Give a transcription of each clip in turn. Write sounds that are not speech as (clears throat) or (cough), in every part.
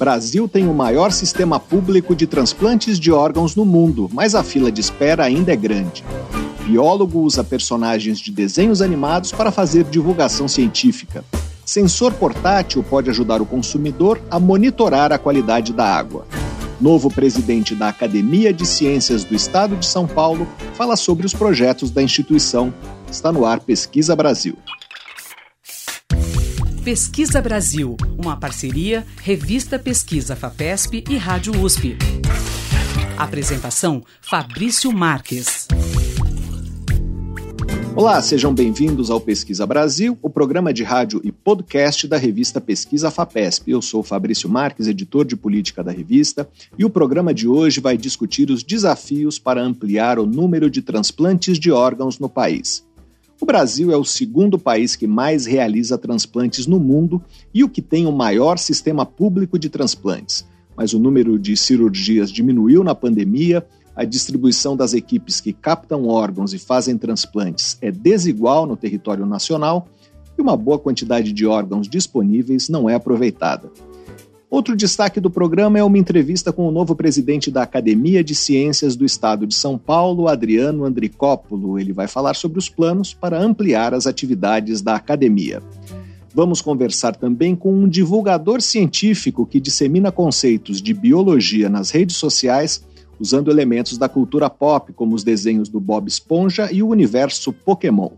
Brasil tem o maior sistema público de transplantes de órgãos no mundo, mas a fila de espera ainda é grande. Biólogo usa personagens de desenhos animados para fazer divulgação científica. Sensor portátil pode ajudar o consumidor a monitorar a qualidade da água. Novo presidente da Academia de Ciências do Estado de São Paulo fala sobre os projetos da instituição. Está no ar Pesquisa Brasil. Pesquisa Brasil, uma parceria Revista Pesquisa FAPESP e Rádio USP. Apresentação Fabrício Marques. Olá, sejam bem-vindos ao Pesquisa Brasil, o programa de rádio e podcast da revista Pesquisa FAPESP. Eu sou Fabrício Marques, editor de política da revista, e o programa de hoje vai discutir os desafios para ampliar o número de transplantes de órgãos no país. O Brasil é o segundo país que mais realiza transplantes no mundo e o que tem o maior sistema público de transplantes. Mas o número de cirurgias diminuiu na pandemia, a distribuição das equipes que captam órgãos e fazem transplantes é desigual no território nacional e uma boa quantidade de órgãos disponíveis não é aproveitada. Outro destaque do programa é uma entrevista com o novo presidente da Academia de Ciências do Estado de São Paulo, Adriano Andricópolo. Ele vai falar sobre os planos para ampliar as atividades da academia. Vamos conversar também com um divulgador científico que dissemina conceitos de biologia nas redes sociais, usando elementos da cultura pop, como os desenhos do Bob Esponja e o universo Pokémon.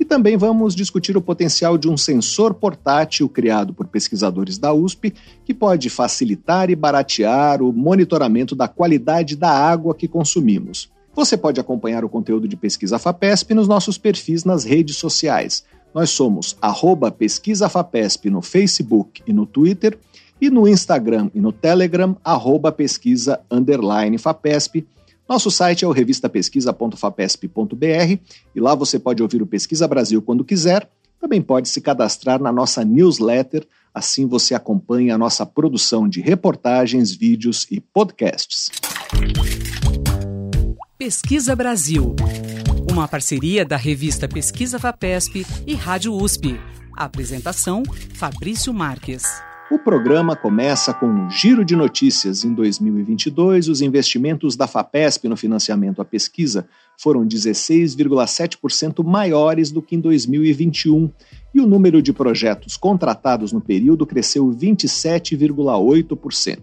E também vamos discutir o potencial de um sensor portátil criado por pesquisadores da USP, que pode facilitar e baratear o monitoramento da qualidade da água que consumimos. Você pode acompanhar o conteúdo de Pesquisa FAPESP nos nossos perfis nas redes sociais. Nós somos arroba Pesquisa FAPESP no Facebook e no Twitter, e no Instagram e no Telegram, arroba pesquisa underline FAPESP. Nosso site é o revistapesquisa.fapesp.br e lá você pode ouvir o Pesquisa Brasil quando quiser. Também pode se cadastrar na nossa newsletter, assim você acompanha a nossa produção de reportagens, vídeos e podcasts. Pesquisa Brasil, uma parceria da revista Pesquisa Fapesp e Rádio USP. apresentação: Fabrício Marques. O programa começa com um giro de notícias. Em 2022, os investimentos da FAPESP no financiamento à pesquisa foram 16,7% maiores do que em 2021, e o número de projetos contratados no período cresceu 27,8%.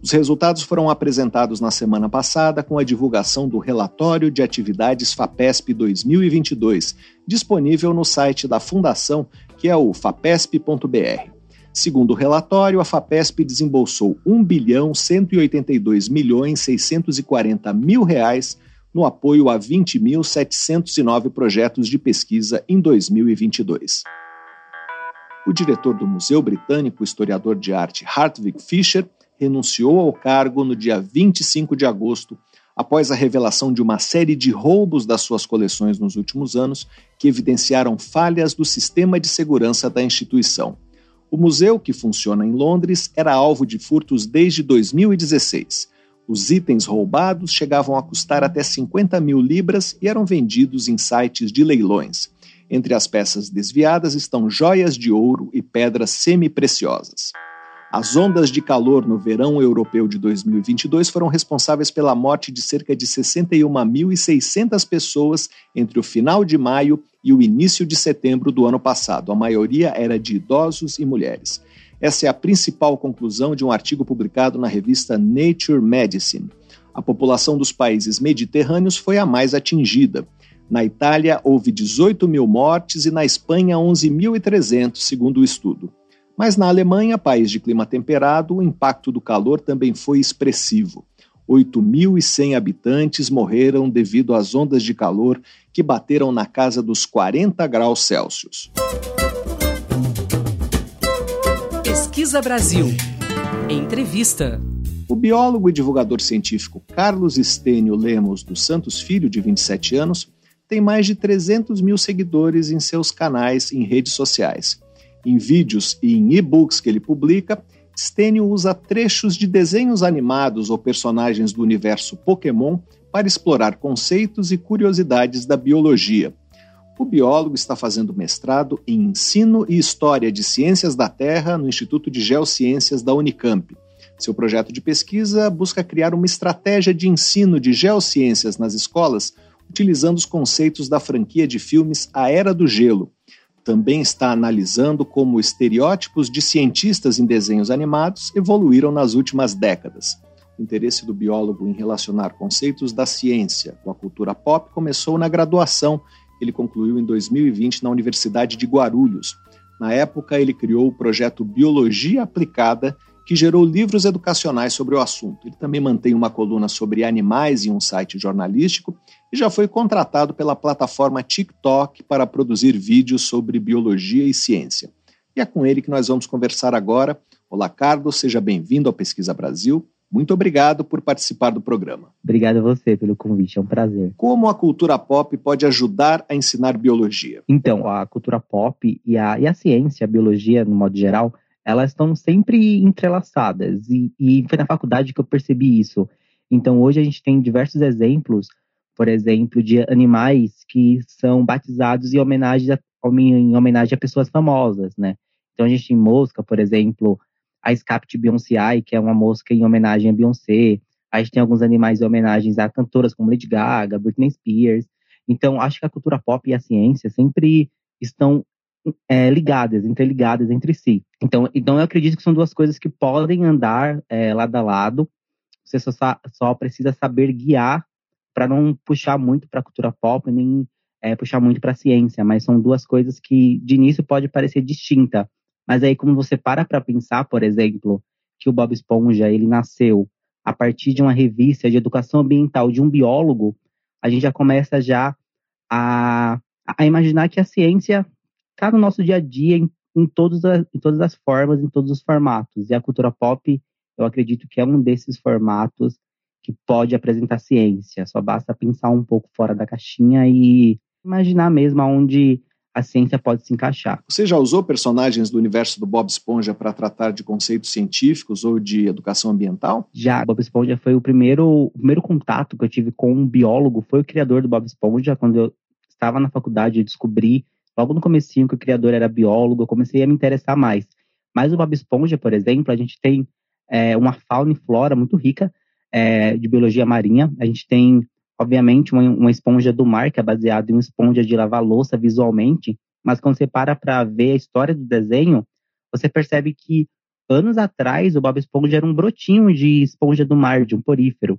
Os resultados foram apresentados na semana passada com a divulgação do relatório de atividades FAPESP 2022, disponível no site da Fundação, que é o fapesp.br. Segundo o relatório, a FAPESP desembolsou 1 bilhão 182 milhões 640 mil reais no apoio a 20.709 projetos de pesquisa em 2022. O diretor do Museu Britânico, historiador de arte Hartwig Fischer, renunciou ao cargo no dia 25 de agosto, após a revelação de uma série de roubos das suas coleções nos últimos anos que evidenciaram falhas do sistema de segurança da instituição. O museu, que funciona em Londres, era alvo de furtos desde 2016. Os itens roubados chegavam a custar até 50 mil libras e eram vendidos em sites de leilões. Entre as peças desviadas estão joias de ouro e pedras semi-preciosas. As ondas de calor no verão europeu de 2022 foram responsáveis pela morte de cerca de 61.600 pessoas entre o final de maio e o início de setembro do ano passado. A maioria era de idosos e mulheres. Essa é a principal conclusão de um artigo publicado na revista Nature Medicine. A população dos países mediterrâneos foi a mais atingida. Na Itália, houve 18 mil mortes e na Espanha, 11.300, segundo o estudo. Mas na Alemanha, país de clima temperado, o impacto do calor também foi expressivo. 8.100 habitantes morreram devido às ondas de calor que bateram na casa dos 40 graus Celsius. Pesquisa Brasil. Entrevista. O biólogo e divulgador científico Carlos Estênio Lemos dos Santos Filho, de 27 anos, tem mais de 300 mil seguidores em seus canais em redes sociais em vídeos e em e-books que ele publica, Stênio usa trechos de desenhos animados ou personagens do universo Pokémon para explorar conceitos e curiosidades da biologia. O biólogo está fazendo mestrado em Ensino e História de Ciências da Terra no Instituto de Geociências da Unicamp Seu projeto de pesquisa busca criar uma estratégia de ensino de geociências nas escolas, utilizando os conceitos da franquia de filmes A Era do Gelo. Também está analisando como estereótipos de cientistas em desenhos animados evoluíram nas últimas décadas. O interesse do biólogo em relacionar conceitos da ciência com a cultura pop começou na graduação. Ele concluiu em 2020 na Universidade de Guarulhos. Na época, ele criou o projeto Biologia Aplicada, que gerou livros educacionais sobre o assunto. Ele também mantém uma coluna sobre animais em um site jornalístico e já foi contratado pela plataforma TikTok para produzir vídeos sobre biologia e ciência. E é com ele que nós vamos conversar agora. Olá, Carlos, seja bem-vindo ao Pesquisa Brasil. Muito obrigado por participar do programa. Obrigado a você pelo convite, é um prazer. Como a cultura pop pode ajudar a ensinar biologia? Então, a cultura pop e a, e a ciência, a biologia, no modo geral, elas estão sempre entrelaçadas. E, e foi na faculdade que eu percebi isso. Então, hoje a gente tem diversos exemplos, por exemplo, de animais que são batizados em homenagem a, em homenagem a pessoas famosas, né? Então, a gente tem mosca, por exemplo, a escape de Beyoncé, que é uma mosca em homenagem a Beyoncé. A gente tem alguns animais em homenagens a cantoras como Lady Gaga, Britney Spears. Então, acho que a cultura pop e a ciência sempre estão é, ligadas, interligadas entre si. Então, então, eu acredito que são duas coisas que podem andar é, lado a lado. Você só, só precisa saber guiar para não puxar muito para a cultura pop, nem é, puxar muito para a ciência. Mas são duas coisas que, de início, pode parecer distinta. Mas aí, como você para para pensar, por exemplo, que o Bob Esponja ele nasceu a partir de uma revista de educação ambiental de um biólogo, a gente já começa já a, a imaginar que a ciência está no nosso dia a dia em, em, todas as, em todas as formas, em todos os formatos. E a cultura pop, eu acredito que é um desses formatos que pode apresentar ciência. Só basta pensar um pouco fora da caixinha e imaginar mesmo aonde a ciência pode se encaixar. Você já usou personagens do universo do Bob Esponja para tratar de conceitos científicos ou de educação ambiental? Já. Bob Esponja foi o primeiro, o primeiro contato que eu tive com um biólogo, foi o criador do Bob Esponja. Quando eu estava na faculdade, eu descobri logo no comecinho que o criador era biólogo, eu comecei a me interessar mais. Mas o Bob Esponja, por exemplo, a gente tem é, uma fauna e flora muito rica é, de biologia marinha. A gente tem obviamente, uma, uma esponja do mar, que é baseada em uma esponja de lavar louça visualmente, mas quando você para para ver a história do desenho, você percebe que anos atrás o Bob Esponja era um brotinho de esponja do mar, de um porífero.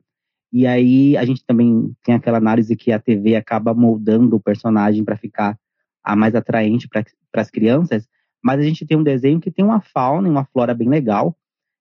E aí a gente também tem aquela análise que a TV acaba moldando o personagem para ficar a mais atraente para as crianças, mas a gente tem um desenho que tem uma fauna e uma flora bem legal,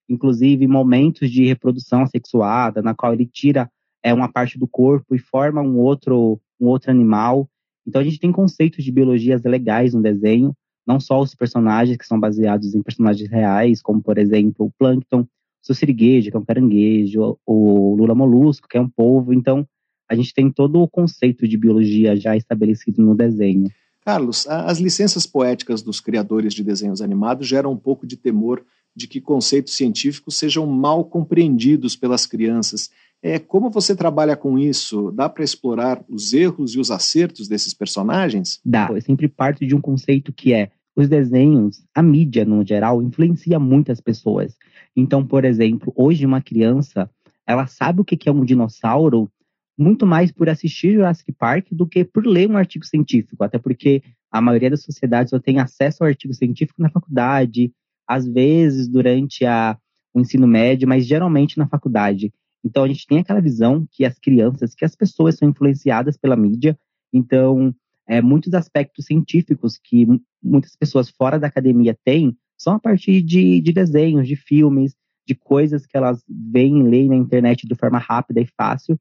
inclusive momentos de reprodução assexuada, na qual ele tira é uma parte do corpo e forma um outro, um outro animal. Então a gente tem conceitos de biologias legais no desenho, não só os personagens que são baseados em personagens reais, como por exemplo o plâncton, o siriguejo, que é um caranguejo, o lula molusco, que é um polvo. Então a gente tem todo o conceito de biologia já estabelecido no desenho. Carlos, as licenças poéticas dos criadores de desenhos animados geram um pouco de temor de que conceitos científicos sejam mal compreendidos pelas crianças é, como você trabalha com isso? Dá para explorar os erros e os acertos desses personagens? Dá. Eu sempre parto de um conceito que é os desenhos, a mídia no geral, influencia muitas pessoas. Então, por exemplo, hoje uma criança, ela sabe o que é um dinossauro muito mais por assistir Jurassic Park do que por ler um artigo científico, até porque a maioria das sociedades só tem acesso ao artigo científico na faculdade, às vezes durante a, o ensino médio, mas geralmente na faculdade. Então a gente tem aquela visão que as crianças, que as pessoas são influenciadas pela mídia. Então, é, muitos aspectos científicos que muitas pessoas fora da academia têm são a partir de, de desenhos, de filmes, de coisas que elas veem e leem na internet de forma rápida e fácil.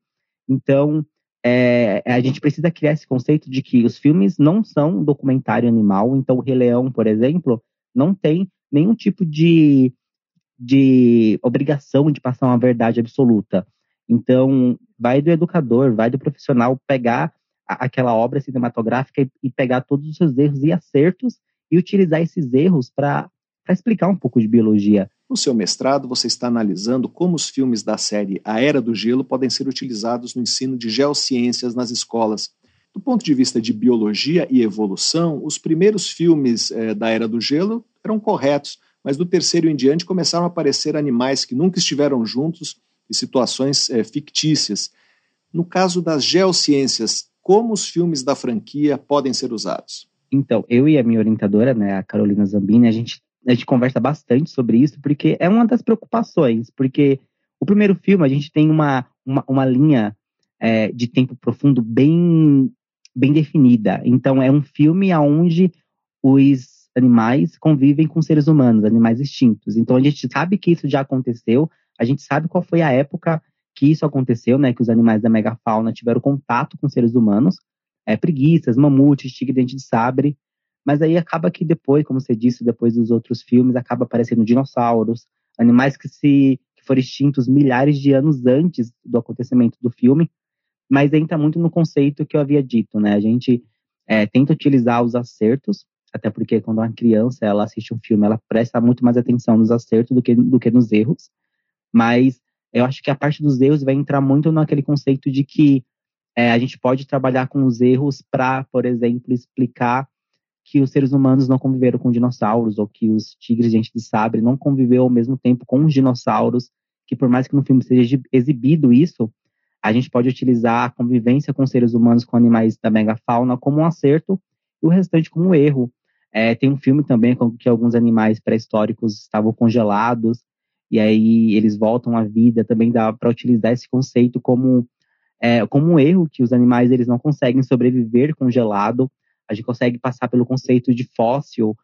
Então, é, a gente precisa criar esse conceito de que os filmes não são documentário animal. Então, o Rei Leão, por exemplo, não tem nenhum tipo de de obrigação de passar uma verdade absoluta. Então, vai do educador, vai do profissional pegar a, aquela obra cinematográfica e, e, pegar todos os seus erros e acertos e utilizar esses erros para explicar um pouco de biologia. No seu mestrado, você está analisando como os filmes da série A Era do Gelo podem ser utilizados no ensino de geociências nas escolas. Do ponto de vista de biologia e evolução, os primeiros filmes eh, da Era do Gelo eram corretos, mas do terceiro em diante começaram a aparecer animais que nunca estiveram juntos e situações é, fictícias. No caso das geociências, como os filmes da franquia podem ser usados? Então, eu e a minha orientadora, né, a Carolina Zambini, a gente, a gente conversa bastante sobre isso, porque é uma das preocupações, porque o primeiro filme a gente tem uma, uma, uma linha é, de tempo profundo bem, bem definida. Então, é um filme onde os animais convivem com seres humanos, animais extintos. Então, a gente sabe que isso já aconteceu, a gente sabe qual foi a época que isso aconteceu, né, que os animais da megafauna tiveram contato com seres humanos, é, preguiças, mamutes, tigre-dente de sabre, mas aí acaba que depois, como você disse, depois dos outros filmes, acaba aparecendo dinossauros, animais que se que foram extintos milhares de anos antes do acontecimento do filme, mas entra muito no conceito que eu havia dito, né? A gente é, tenta utilizar os acertos, até porque quando uma criança ela assiste um filme, ela presta muito mais atenção nos acertos do que, do que nos erros, mas eu acho que a parte dos erros vai entrar muito naquele conceito de que é, a gente pode trabalhar com os erros para, por exemplo, explicar que os seres humanos não conviveram com dinossauros ou que os tigres de de sabre não conviveu ao mesmo tempo com os dinossauros, que por mais que no filme seja exibido isso, a gente pode utilizar a convivência com seres humanos com animais da megafauna como um acerto e o restante como um erro. É, tem um filme também com que alguns animais pré-históricos estavam congelados e aí eles voltam à vida, também dá para utilizar esse conceito como, é, como um erro, que os animais eles não conseguem sobreviver congelado, a gente consegue passar pelo conceito de fóssil,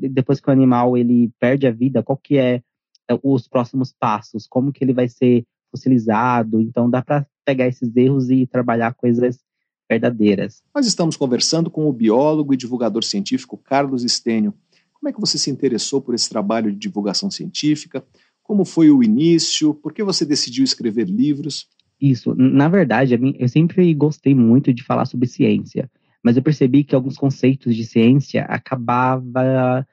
depois que o animal ele perde a vida, qual que é, é os próximos passos, como que ele vai ser fossilizado, então dá para pegar esses erros e trabalhar coisas verdadeiras. Nós estamos conversando com o biólogo e divulgador científico Carlos Estênio. Como é que você se interessou por esse trabalho de divulgação científica? Como foi o início? Por que você decidiu escrever livros? Isso, na verdade, eu sempre gostei muito de falar sobre ciência, mas eu percebi que alguns conceitos de ciência acabava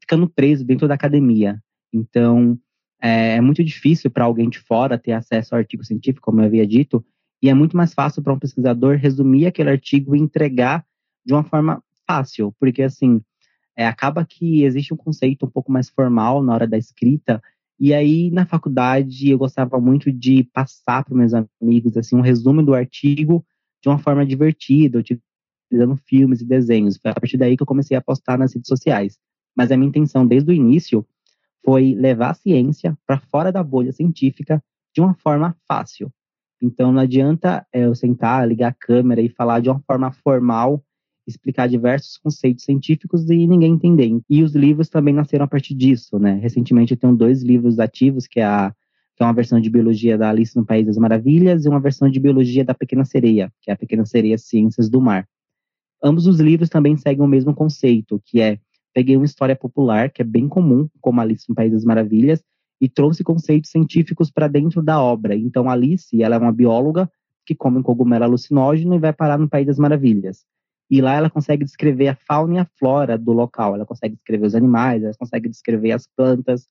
ficando preso dentro da academia. Então, é, é muito difícil para alguém de fora ter acesso ao artigo científico, como eu havia dito, e é muito mais fácil para um pesquisador resumir aquele artigo e entregar de uma forma fácil, porque assim, é, acaba que existe um conceito um pouco mais formal na hora da escrita e aí, na faculdade, eu gostava muito de passar para meus amigos assim um resumo do artigo de uma forma divertida, utilizando filmes e desenhos. Foi a partir daí que eu comecei a postar nas redes sociais. Mas a minha intenção desde o início foi levar a ciência para fora da bolha científica de uma forma fácil. Então, não adianta é, eu sentar, ligar a câmera e falar de uma forma formal explicar diversos conceitos científicos e ninguém entender. E os livros também nasceram a partir disso, né? Recentemente eu tenho dois livros ativos, que é, a, que é uma versão de biologia da Alice no País das Maravilhas e uma versão de biologia da Pequena Sereia, que é a Pequena Sereia Ciências do Mar. Ambos os livros também seguem o mesmo conceito, que é peguei uma história popular, que é bem comum, como Alice no País das Maravilhas, e trouxe conceitos científicos para dentro da obra. Então, Alice, ela é uma bióloga que come um cogumelo alucinógeno e vai parar no País das Maravilhas. E lá ela consegue descrever a fauna e a flora do local, ela consegue descrever os animais, ela consegue descrever as plantas.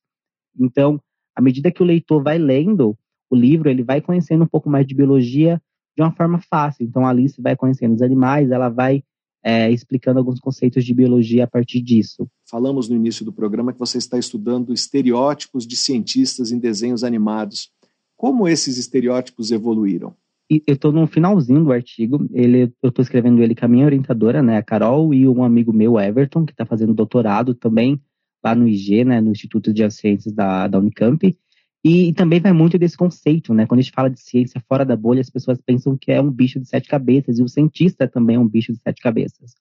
Então, à medida que o leitor vai lendo o livro, ele vai conhecendo um pouco mais de biologia de uma forma fácil. Então, Alice vai conhecendo os animais, ela vai é, explicando alguns conceitos de biologia a partir disso. Falamos no início do programa que você está estudando estereótipos de cientistas em desenhos animados. Como esses estereótipos evoluíram? eu estou no finalzinho do artigo. Ele, eu estou escrevendo ele com a minha orientadora, né, a Carol, e um amigo meu, Everton, que está fazendo doutorado também lá no IG, né, no Instituto de Ciências da, da Unicamp. E, também vai muito desse conceito, né? Quando a gente fala de ciência fora da bolha, as pessoas pensam que é um bicho de sete cabeças, e o cientista também é um bicho de sete cabeças.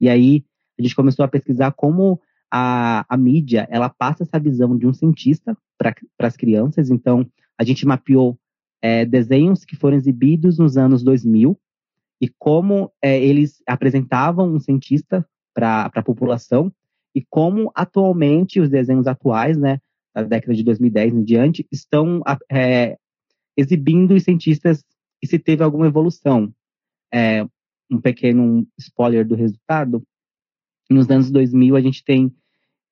E aí a gente começou a pesquisar como a, a mídia ela passa essa visão de um cientista para as crianças. Então, a gente mapeou é, desenhos que foram exibidos nos anos 2000 e como é, eles apresentavam um cientista para a população e como atualmente os desenhos atuais, né, da década de 2010 em diante, estão é, exibindo os cientistas e se teve alguma evolução. É, um pequeno spoiler do resultado, nos anos 2000 a gente tem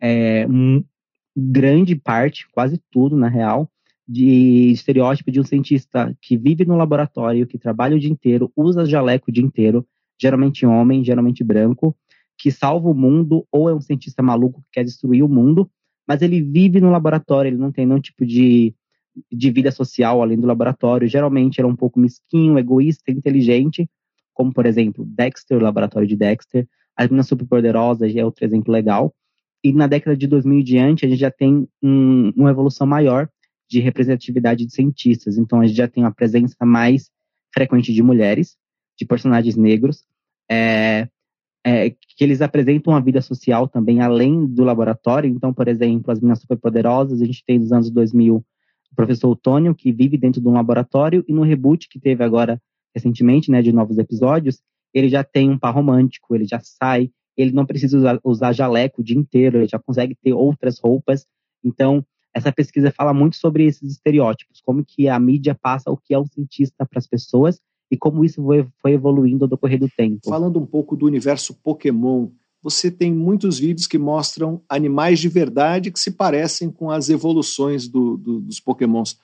é, um, grande parte, quase tudo na real, de estereótipo de um cientista que vive no laboratório, que trabalha o dia inteiro, usa jaleco o dia inteiro, geralmente homem, geralmente branco, que salva o mundo, ou é um cientista maluco que quer destruir o mundo, mas ele vive no laboratório, ele não tem nenhum tipo de, de vida social além do laboratório. Geralmente ele é um pouco mesquinho, egoísta, inteligente, como por exemplo Dexter, o laboratório de Dexter. As Meninas Superpoderosas é outro exemplo legal. E na década de 2000 e diante, a gente já tem um, uma evolução maior de representatividade de cientistas. Então, a gente já tem uma presença mais frequente de mulheres, de personagens negros, é, é, que eles apresentam uma vida social também além do laboratório. Então, por exemplo, as Meninas Superpoderosas, a gente tem nos anos 2000 o professor Otônio, que vive dentro de um laboratório, e no reboot que teve agora recentemente, né, de novos episódios, ele já tem um par romântico, ele já sai, ele não precisa usar, usar jaleco o dia inteiro, ele já consegue ter outras roupas. Então, essa pesquisa fala muito sobre esses estereótipos, como que a mídia passa o que é um cientista para as pessoas e como isso foi evoluindo ao decorrer do tempo. Falando um pouco do universo Pokémon, você tem muitos vídeos que mostram animais de verdade que se parecem com as evoluções do, do, dos Pokémons.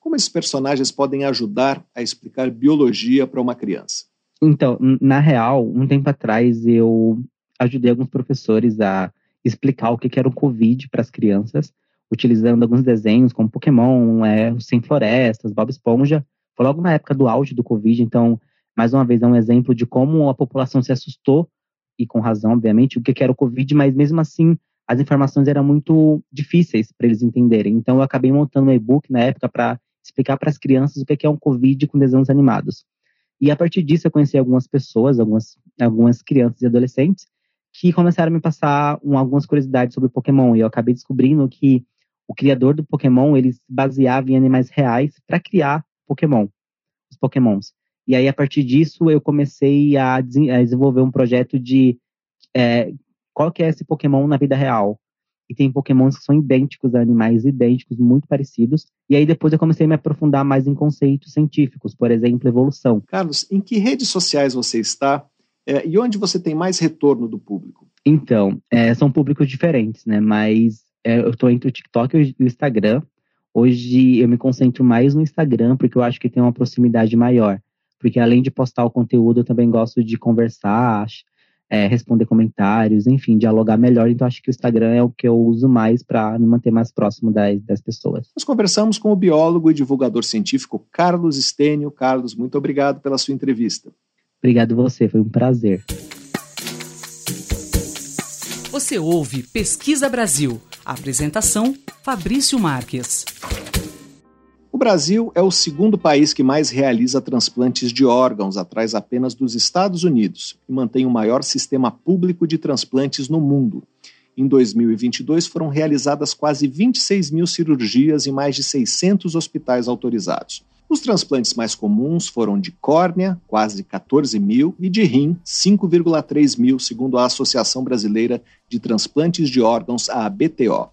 Como esses personagens podem ajudar a explicar biologia para uma criança? Então, na real, um tempo atrás eu ajudei alguns professores a explicar o que era o Covid para as crianças, utilizando alguns desenhos como Pokémon, é, Sem Florestas, Bob Esponja, foi logo na época do auge do Covid, então, mais uma vez, é um exemplo de como a população se assustou, e com razão, obviamente, o que era o Covid, mas mesmo assim, as informações eram muito difíceis para eles entenderem. Então, eu acabei montando um e-book na época para explicar para as crianças o que é um Covid com desenhos animados. E a partir disso, eu conheci algumas pessoas, algumas, algumas crianças e adolescentes, que começaram a me passar um, algumas curiosidades sobre Pokémon. E eu acabei descobrindo que o criador do Pokémon ele se baseava em animais reais para criar Pokémon, os Pokémons. E aí, a partir disso, eu comecei a, desenvolver um projeto de é, qual que é esse Pokémon na vida real. E tem Pokémons que são idênticos a animais idênticos, muito parecidos. E aí, depois, eu comecei a me aprofundar mais em conceitos científicos, por exemplo, evolução. Carlos, em que redes sociais você está é, e onde você tem mais retorno do público? Então, é, são públicos diferentes, né? Mas é, eu estou entre o TikTok e o Instagram. Hoje eu me concentro mais no Instagram, porque eu acho que tem uma proximidade maior. Porque além de postar o conteúdo, eu também gosto de conversar, é, responder comentários, enfim, dialogar melhor. Então acho que o Instagram é o que eu uso mais para me manter mais próximo das, das pessoas. Nós conversamos com o biólogo e divulgador científico Carlos Estênio. Carlos, muito obrigado pela sua entrevista. Obrigado você, foi um prazer. Você ouve Pesquisa Brasil. Apresentação: Fabrício Marques. O Brasil é o segundo país que mais realiza transplantes de órgãos, atrás apenas dos Estados Unidos, e mantém o maior sistema público de transplantes no mundo. Em 2022, foram realizadas quase 26 mil cirurgias em mais de 600 hospitais autorizados. Os transplantes mais comuns foram de córnea, quase 14 mil, e de rim, 5,3 mil, segundo a Associação Brasileira de Transplantes de Órgãos, a ABTO.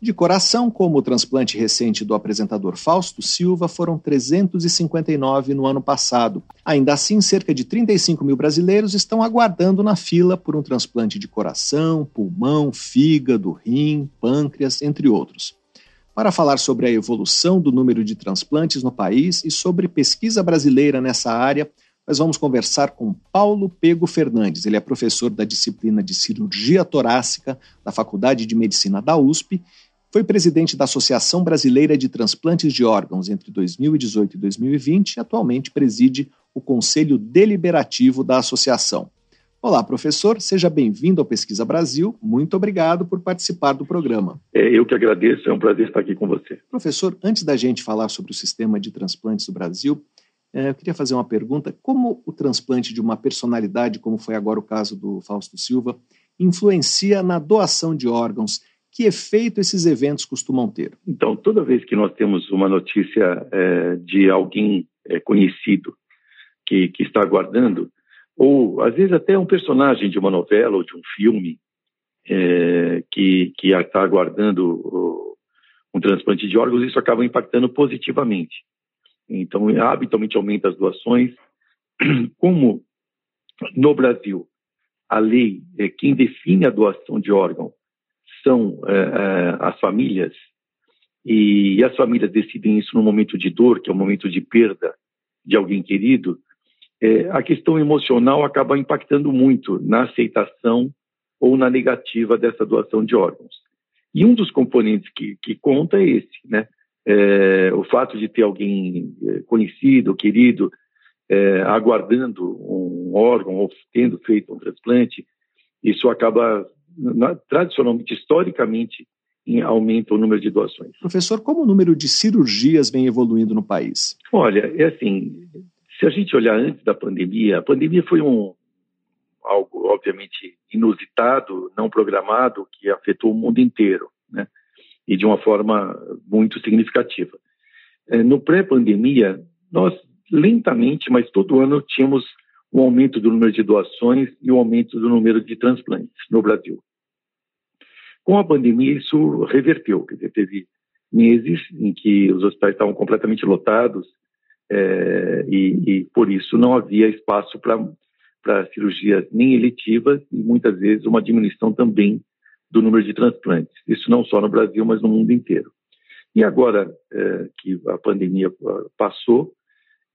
De coração, como o transplante recente do apresentador Fausto Silva, foram 359 no ano passado. Ainda assim, cerca de 35 mil brasileiros estão aguardando na fila por um transplante de coração, pulmão, fígado, rim, pâncreas, entre outros para falar sobre a evolução do número de transplantes no país e sobre pesquisa brasileira nessa área. Nós vamos conversar com Paulo Pego Fernandes. Ele é professor da disciplina de cirurgia torácica da Faculdade de Medicina da USP. Foi presidente da Associação Brasileira de Transplantes de Órgãos entre 2018 e 2020 e atualmente preside o Conselho Deliberativo da associação. Olá, professor, seja bem-vindo ao Pesquisa Brasil. Muito obrigado por participar do programa. É, eu que agradeço, é um prazer estar aqui com você. Professor, antes da gente falar sobre o sistema de transplantes do Brasil, é, eu queria fazer uma pergunta: como o transplante de uma personalidade, como foi agora o caso do Fausto Silva, influencia na doação de órgãos? Que efeito esses eventos costumam ter? Então, toda vez que nós temos uma notícia é, de alguém é, conhecido que, que está aguardando, ou às vezes até um personagem de uma novela ou de um filme é, que que está aguardando um transplante de órgãos, isso acaba impactando positivamente. Então, habitualmente aumenta as doações. (clears throat) Como no Brasil a lei é quem define a doação de órgão são é, é, as famílias e as famílias decidem isso no momento de dor, que é o momento de perda de alguém querido, é, a questão emocional acaba impactando muito na aceitação ou na negativa dessa doação de órgãos. E um dos componentes que, que conta é esse, né? É, o fato de ter alguém é, conhecido, querido, é, aguardando um órgão ou tendo feito um transplante, isso acaba, na, tradicionalmente, historicamente, em aumenta o número de doações. Professor, como o número de cirurgias vem evoluindo no país? Olha, é assim, se a gente olhar antes da pandemia, a pandemia foi um algo obviamente inusitado, não programado, que afetou o mundo inteiro, né? E de uma forma muito significativa. É, no pré-pandemia, nós lentamente, mas todo ano tínhamos um aumento do número de doações e um aumento do número de transplantes no Brasil. Com a pandemia, isso reverteu, quer dizer, teve meses em que os hospitais estavam completamente lotados é, e, e, por isso não havia espaço para cirurgias nem eletivas e muitas vezes uma diminuição também do número de transplantes. Isso não só no Brasil, mas no mundo inteiro. E agora é, que a pandemia passou,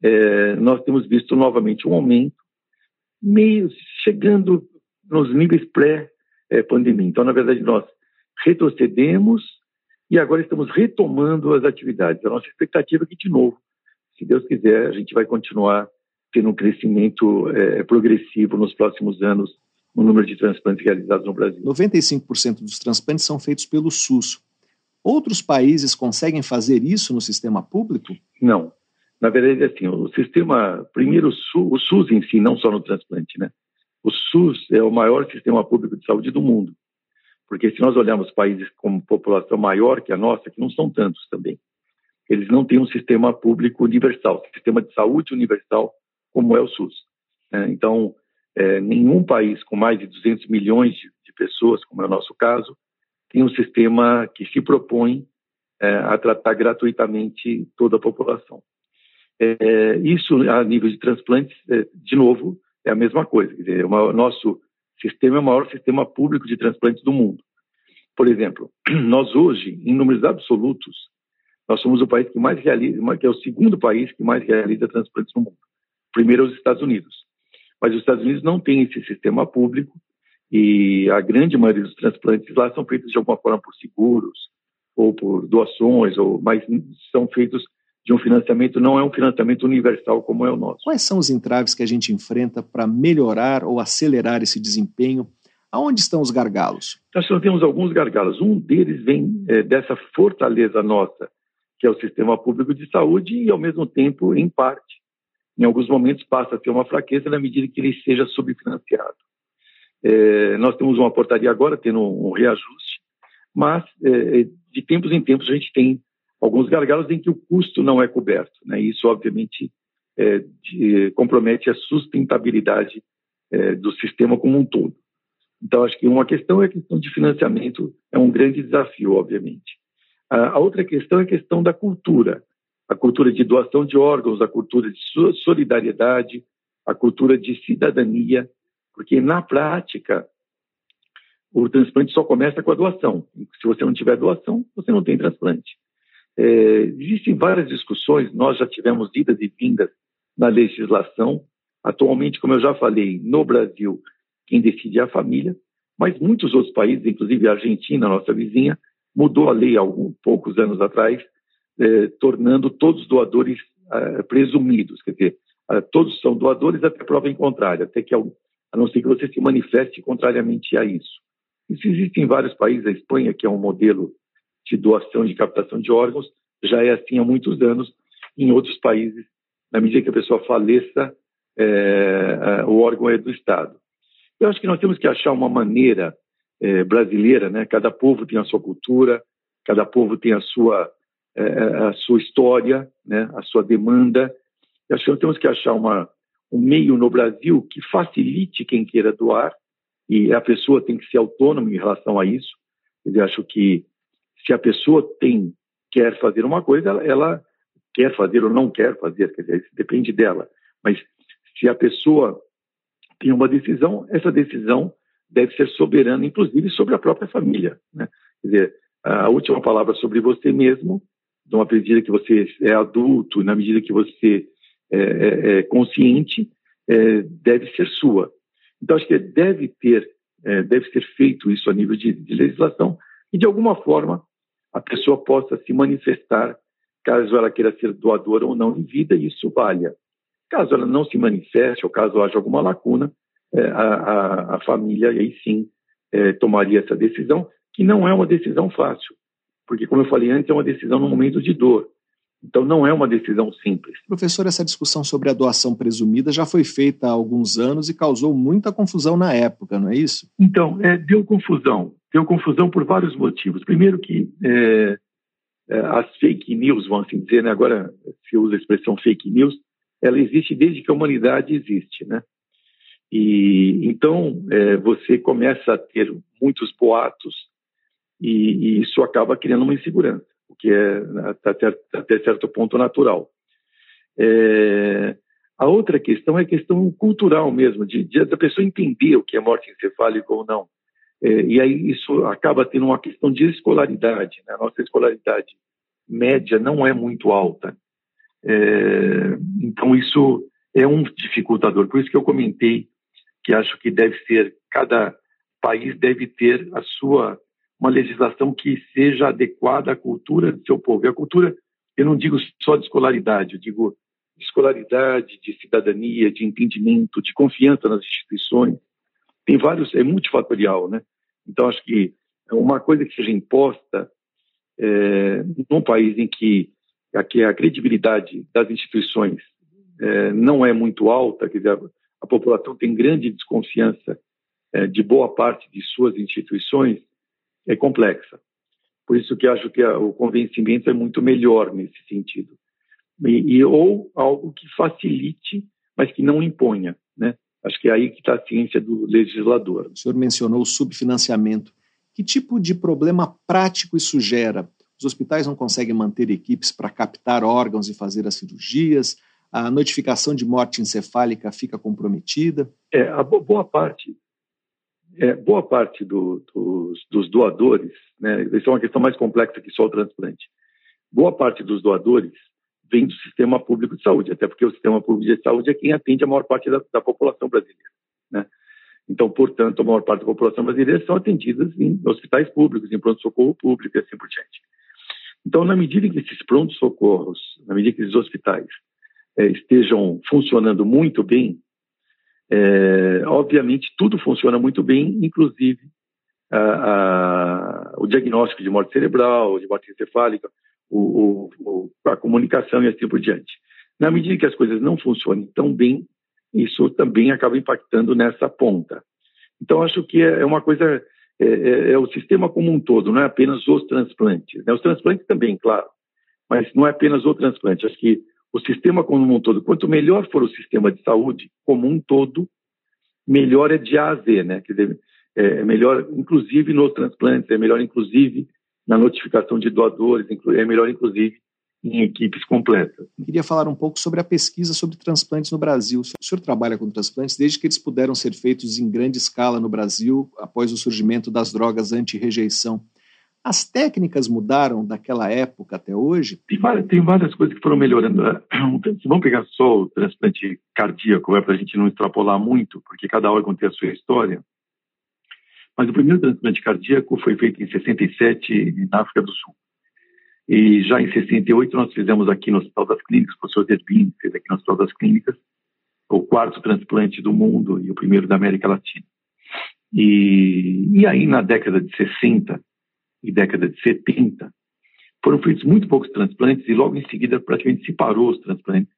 é, nós temos visto novamente um aumento, meio chegando nos níveis pré-pandemia. Então, na verdade, nós retrocedemos e agora estamos retomando as atividades. A nossa expectativa é que, de novo, se Deus quiser, a gente vai continuar tendo um crescimento é, progressivo nos próximos anos no número de transplantes realizados no Brasil. 95% dos transplantes são feitos pelo SUS. Outros países conseguem fazer isso no sistema público? Não. Na verdade, assim, o sistema, primeiro, o SUS em si, não só no transplante, né? O SUS é o maior sistema público de saúde do mundo. Porque se nós olharmos países com população maior que a nossa, que não são tantos também, eles não têm um sistema público universal, sistema de saúde universal como é o SUS. Né? Então, é, nenhum país com mais de 200 milhões de, de, pessoas, como é o nosso caso, tem um sistema que se propõe é, a tratar gratuitamente toda a população. É, isso, a nível de transplantes, é, de novo, é a mesma coisa. Quer dizer, o nosso sistema é o maior sistema público de transplantes do mundo. Por exemplo, (clears throat) nós hoje, em números absolutos, nós somos o país que mais realiza, que é o segundo país que mais realiza transplantes no mundo. Primeiro é os Estados Unidos. Mas os Estados Unidos não têm esse sistema público e a grande maioria dos transplantes lá são feitos de alguma forma por seguros ou por doações, ou mas são feitos de um financiamento, não é um financiamento universal como é o nosso. Quais são os entraves que a gente enfrenta para melhorar ou acelerar esse desempenho? Aonde estão os gargalos? Nós temos alguns gargalos. Um deles vem é, dessa fortaleza nossa, que é o sistema público de saúde, e ao mesmo tempo, em parte, em alguns momentos passa a ter uma fraqueza na medida que ele seja subfinanciado. É, nós temos uma portaria agora tendo um, reajuste, mas é, de tempos em tempos a gente tem alguns gargalos em que o custo não é coberto. Né? Isso, obviamente, é, de, compromete a sustentabilidade é, do sistema como um todo. Então, acho que uma questão é a questão de financiamento, é um grande desafio, obviamente. A, outra questão é a questão da cultura, a cultura de doação de órgãos, a cultura de solidariedade, a cultura de cidadania, porque na prática o transplante só começa com a doação. Se você não tiver doação, você não tem transplante. É, existem várias discussões, nós já tivemos idas e vindas na legislação. Atualmente, como eu já falei, no Brasil, quem decide é a família, mas muitos outros países, inclusive a Argentina, nossa vizinha, mudou a lei há poucos anos atrás, é, tornando todos doadores é, presumidos, quer dizer, é, todos são doadores até prova em contrário, até que a não ser que você se manifeste contrariamente a isso. Isso existe em vários países, a Espanha, que é um modelo de doação de captação de órgãos, já é assim há muitos anos. Em outros países, na medida que a pessoa faleça, o órgão é do Estado. Eu acho que nós temos que achar uma maneira é, brasileira, né? Cada povo tem a sua cultura, cada povo tem a sua é, a sua história, né? A sua demanda. Acho que nós temos que achar uma um meio no Brasil que facilite quem queira doar e a pessoa tem que ser autônoma em relação a isso. Eu acho que se a pessoa tem quer fazer uma coisa, ela, ela quer fazer ou não quer fazer, quer dizer, isso depende dela. Mas se a pessoa tem uma decisão, essa decisão deve ser soberana, inclusive sobre a própria família. Né? Quer dizer, a última palavra sobre você mesmo, na medida que você é adulto, na medida que você é, é, é consciente, é, deve ser sua. Então, acho que deve ter, é, deve ser feito isso a nível de, de legislação, e de alguma forma a pessoa possa se manifestar caso ela queira ser doadora ou não em vida, e isso valha. Caso ela não se manifeste ou caso haja alguma lacuna, a, a, a, família aí sim é, tomaria essa decisão, que não é uma decisão fácil, porque, como eu falei antes, é uma decisão no momento de dor. Então, não é uma decisão simples. Professor, essa discussão sobre a doação presumida já foi feita há alguns anos e causou muita confusão na época, não é isso? Então, é, deu confusão. Deu confusão por vários motivos. Primeiro que é, é, as fake news, vamos assim dizer, né? agora se usa a expressão fake news, ela existe desde que a humanidade existe, né? E então é, você começa a ter muitos boatos e, e, isso acaba criando uma insegurança, o que é até, até certo ponto natural. É, a outra questão é a questão cultural mesmo, de, de, da pessoa entender o que é morte encefálica ou não. É, e aí isso acaba tendo uma questão de escolaridade. Né? A nossa escolaridade média não é muito alta. É, então isso é um dificultador. Por isso que eu comentei que acho que deve ser cada país deve ter a sua uma legislação que seja adequada à cultura do seu povo. E a cultura, eu não digo só de escolaridade, eu digo de escolaridade, de cidadania, de entendimento, de confiança nas instituições, tem vários, é multifatorial, né? Então, acho que uma coisa que seja imposta é, num país em que, aqui a credibilidade das instituições é, não é muito alta, quer dizer, a, população tem grande desconfiança é, de boa parte de suas instituições, é complexa. Por isso que acho que a, o convencimento é muito melhor nesse sentido. E, e, ou algo que facilite, mas que não imponha, né? Acho que é aí que está a ciência do legislador. O senhor mencionou o subfinanciamento. Que tipo de problema prático isso gera? Os hospitais não conseguem manter equipes para captar órgãos e fazer as cirurgias? A notificação de morte encefálica fica comprometida? É, a boa parte, é, boa parte do, dos, dos, doadores, né, isso é uma questão mais complexa que só o transplante. Boa parte dos doadores vem do sistema público de saúde, até porque o sistema público de saúde é quem atende a maior parte da, da população brasileira. Né? Então, portanto, a maior parte da população brasileira são atendidas em hospitais públicos, em pronto-socorro público e assim por diante. Então, na medida em que esses pronto-socorros, na medida que esses hospitais estejam funcionando muito bem, é, obviamente tudo funciona muito bem, inclusive a, a, o diagnóstico de morte cerebral, de morte encefálica, o, o, a comunicação e assim por diante. Na medida que as coisas não funcionem tão bem, isso também acaba impactando nessa ponta. Então, acho que é, é uma coisa, é, é, é, o sistema como um todo, não é apenas os transplantes. Né? Os transplantes também, claro, mas não é apenas o transplante. Acho que o sistema como um todo, quanto melhor for o sistema de saúde como um todo, melhor é de A a Z, né? Quer dizer, é melhor, inclusive nos transplantes, é melhor, inclusive, na notificação de doadores, é melhor, inclusive, em equipes completas. queria falar um pouco sobre a pesquisa sobre transplantes no Brasil. O senhor trabalha com transplantes desde que eles puderam ser feitos em grande escala no Brasil, após o surgimento das drogas anti-rejeição. As técnicas mudaram daquela época até hoje? Tem várias, tem várias coisas que foram melhorando. Vamos pegar só o transplante cardíaco, é para a gente não extrapolar muito, porque cada órgão tem a sua história. Mas o primeiro transplante cardíaco foi feito em 67 na África do Sul. E já em 68 nós fizemos aqui no Hospital das Clínicas, o professor Zerbin fez aqui no Hospital das Clínicas, o quarto transplante do mundo e o primeiro da América Latina. E, e aí na década de 60 e década de 70 foram feitos muito poucos transplantes e logo em seguida praticamente se parou os transplantes,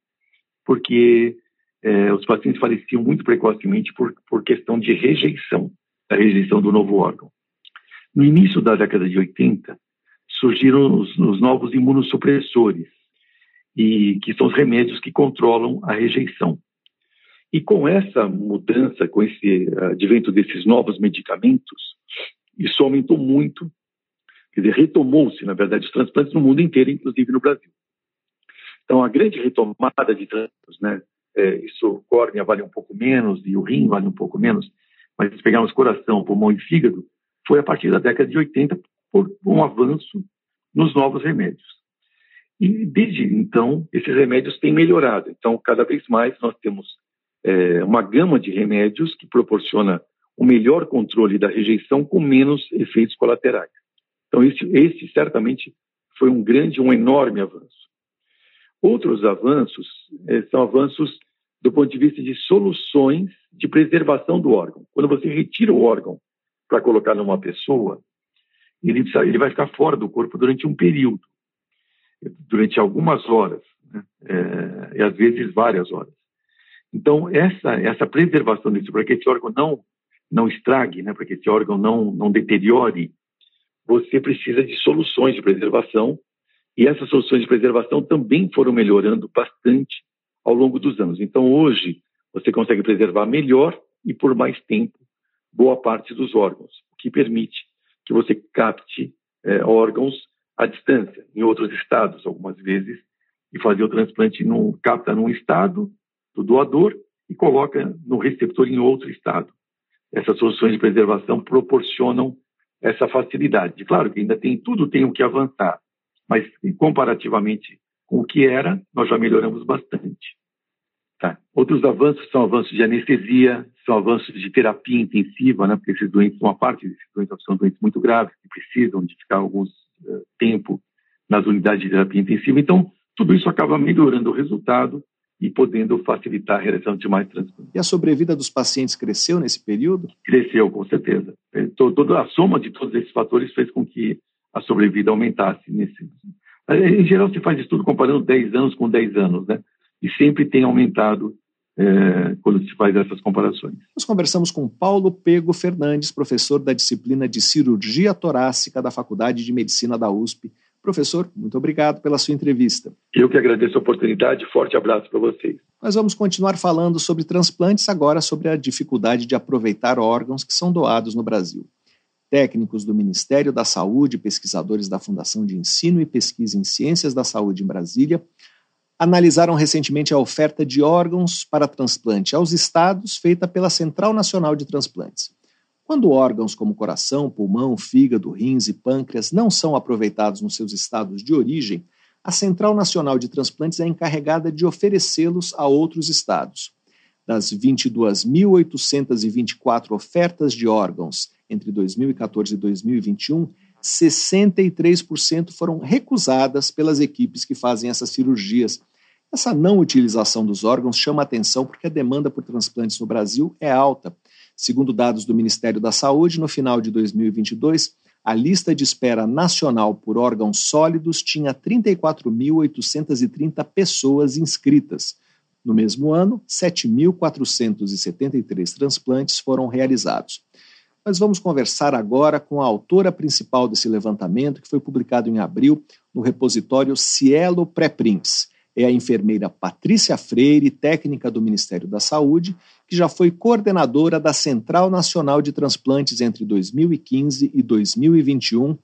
porque é, os pacientes faleciam muito precocemente por, por questão de rejeição da rejeição do novo órgão. No início da década de 80, surgiram os, os novos imunossupressores, e que são os remédios que controlam a rejeição. E com essa mudança, com esse advento desses novos medicamentos, isso aumentou muito, quer dizer, retomou-se, na verdade, os transplantes no mundo inteiro, inclusive no Brasil. Então, a grande retomada de transplantes, né, é, isso, o córnea vale um pouco menos e o rim vale um pouco menos, mas se pegarmos coração, pulmão e fígado, foi a partir da década de 80 por um avanço nos novos remédios. E desde então, esses remédios têm melhorado. Então, cada vez mais nós temos é, uma gama de remédios que proporciona o um melhor controle da rejeição com menos efeitos colaterais. Então, esse, esse certamente foi um grande, um enorme avanço. Outros avanços eh, são avanços do ponto de vista de soluções de preservação do órgão. Quando você retira o órgão para colocar numa pessoa, ele, ele vai ficar fora do corpo durante um período, durante algumas horas, né? é, e às vezes várias horas. Então, essa, essa preservação disso, para que esse órgão não, não estrague, né? para que esse órgão não, não deteriore, você precisa de soluções de preservação, e essas soluções de preservação também foram melhorando bastante ao longo dos anos. Então, hoje, você consegue preservar melhor e por mais tempo boa parte dos órgãos, o que permite que você capte é, órgãos à distância, em outros estados, algumas vezes, e fazer o transplante num, capta num estado do doador e coloca no receptor em outro estado. Essas soluções de preservação proporcionam essa facilidade. Claro que ainda tem tudo tem o que avançar, mas comparativamente com o que era, nós já melhoramos bastante. Tá. Outros avanços são avanços de anestesia, são avanços de terapia intensiva, né, porque esses doentes, uma parte desses doentes são doentes muito graves, que precisam de ficar alguns uh, tempo nas unidades de terapia intensiva. Então, tudo isso acaba melhorando o resultado e podendo facilitar a realização de mais transplantes. E a sobrevida dos pacientes cresceu nesse período? Cresceu, com certeza. Toda a soma de todos esses fatores fez com que a sobrevida aumentasse. Nesse... Em geral, se faz estudo comparando 10 anos com 10 anos, né? e sempre tem aumentado é, quando se faz essas comparações. Nós conversamos com Paulo Pego Fernandes, professor da disciplina de cirurgia torácica da Faculdade de Medicina da USP. Professor, muito obrigado pela sua entrevista. Eu que agradeço a oportunidade. Forte abraço para vocês. Nós vamos continuar falando sobre transplantes, agora sobre a dificuldade de aproveitar órgãos que são doados no Brasil. Técnicos do Ministério da Saúde, pesquisadores da Fundação de Ensino e Pesquisa em Ciências da Saúde em Brasília, analisaram recentemente a oferta de órgãos para transplante aos estados feita pela Central Nacional de Transplantes. Quando órgãos como coração, pulmão, fígado, rins e pâncreas não são aproveitados nos seus estados de origem, a Central Nacional de Transplantes é encarregada de oferecê-los a outros estados. Das 22.824 ofertas de órgãos entre 2014 e 2021, 63% foram recusadas pelas equipes que fazem essas cirurgias. Essa não utilização dos órgãos chama atenção porque a demanda por transplantes no Brasil é alta. Segundo dados do Ministério da Saúde, no final de 2022, a lista de espera nacional por órgãos sólidos tinha 34.830 pessoas inscritas. No mesmo ano, 7.473 transplantes foram realizados. Mas vamos conversar agora com a autora principal desse levantamento, que foi publicado em abril no repositório Cielo Pré-Prints. É a enfermeira Patrícia Freire, técnica do Ministério da Saúde, que já foi coordenadora da Central Nacional de Transplantes entre 2015 e 2021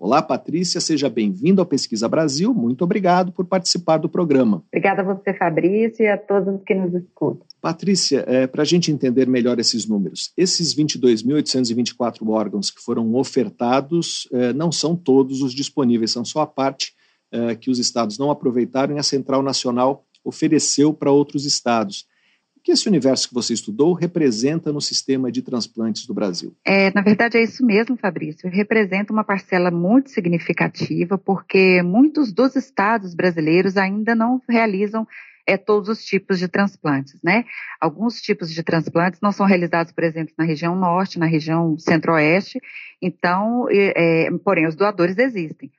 Olá, Patrícia, seja bem-vindo ao Pesquisa Brasil. Muito obrigado por participar do programa. Obrigada a você, Fabrício, e a todos que nos escutam. Patrícia, é, para a gente entender melhor esses números, esses 22.824 órgãos que foram ofertados é, não são todos os disponíveis, são só a parte é, que os estados não aproveitaram e a Central Nacional ofereceu para outros estados que esse universo que você estudou representa no sistema de transplantes do Brasil? É, na verdade, é isso mesmo, Fabrício. Representa uma parcela muito significativa, porque muitos dos estados brasileiros ainda não realizam é, todos os tipos de transplantes, né? Alguns tipos de transplantes não são realizados, por exemplo, na região norte, na região centro-oeste, então, é, porém, os doadores existem.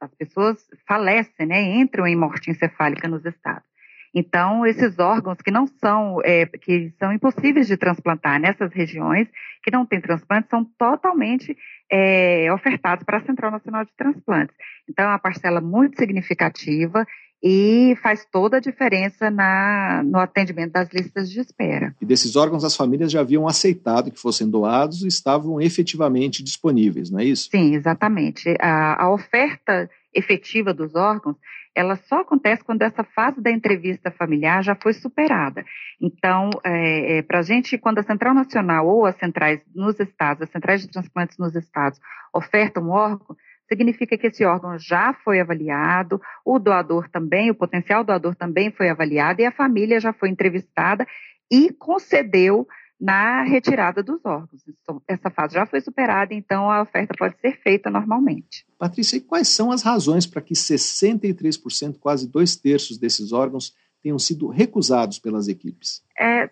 As pessoas falecem, né? Entram em morte encefálica nos estados. Então, esses órgãos que não são, é, que são impossíveis de transplantar nessas regiões que não têm transplante, são totalmente é, ofertados para a Central Nacional de Transplantes. Então, é uma parcela muito significativa e faz toda a diferença na, no atendimento das listas de espera. E desses órgãos, as famílias já haviam aceitado que fossem doados e estavam efetivamente disponíveis, não é isso? Sim, exatamente. A, a oferta efetiva dos órgãos ela só acontece quando essa fase da entrevista familiar já foi superada. Então, é, é, para a gente, quando a Central Nacional ou as centrais nos estados, as centrais de transplantes nos estados, ofertam um órgão, significa que esse órgão já foi avaliado, o doador também, o potencial doador também foi avaliado e a família já foi entrevistada e concedeu na retirada dos órgãos. Então, essa fase já foi superada, então a oferta pode ser feita normalmente. Patrícia, e quais são as razões para que 63%, quase dois terços desses órgãos, tenham sido recusados pelas equipes? É,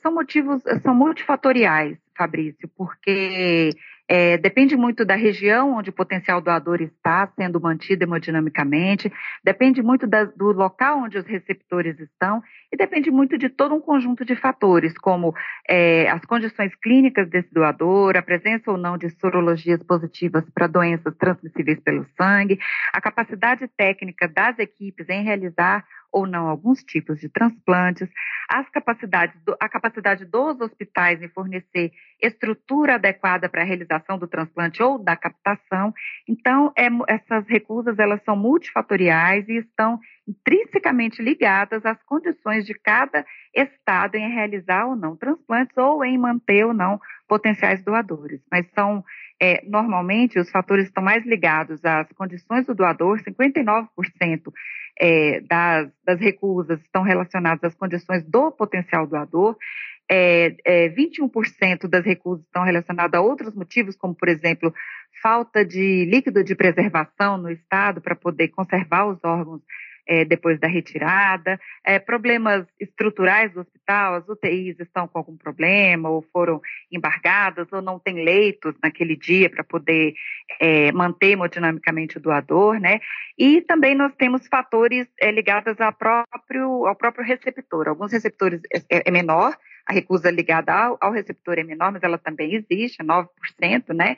são motivos, são multifatoriais, Fabrício, porque é, depende muito da região onde o potencial doador está sendo mantido hemodinamicamente, depende muito da, do local onde os receptores estão e depende muito de todo um conjunto de fatores, como é, as condições clínicas desse doador, a presença ou não de sorologias positivas para doenças transmissíveis pelo sangue, a capacidade técnica das equipes em realizar ou não alguns tipos de transplantes, as capacidades do, a capacidade dos hospitais em fornecer estrutura adequada para a realização do transplante ou da captação. Então, é, essas recusas elas são multifatoriais e estão intrinsecamente ligadas às condições de cada estado em realizar ou não transplantes ou em manter ou não potenciais doadores. Mas são é, normalmente os fatores estão mais ligados às condições do doador, 59% é, das, das recusas estão relacionadas às condições do potencial doador, é, é, 21% das recusas estão relacionadas a outros motivos, como, por exemplo, falta de líquido de preservação no Estado para poder conservar os órgãos é, depois da retirada, é, problemas estruturais do hospital, as UTIs estão com algum problema, ou foram embargadas, ou não tem leitos naquele dia para poder é, manter hemodinamicamente o doador, né? E também nós temos fatores é, ligados ao próprio, ao próprio receptor. Alguns receptores é, é, é menor, a recusa ligada ao, ao, receptor é menor, mas ela também existe, 9%, né?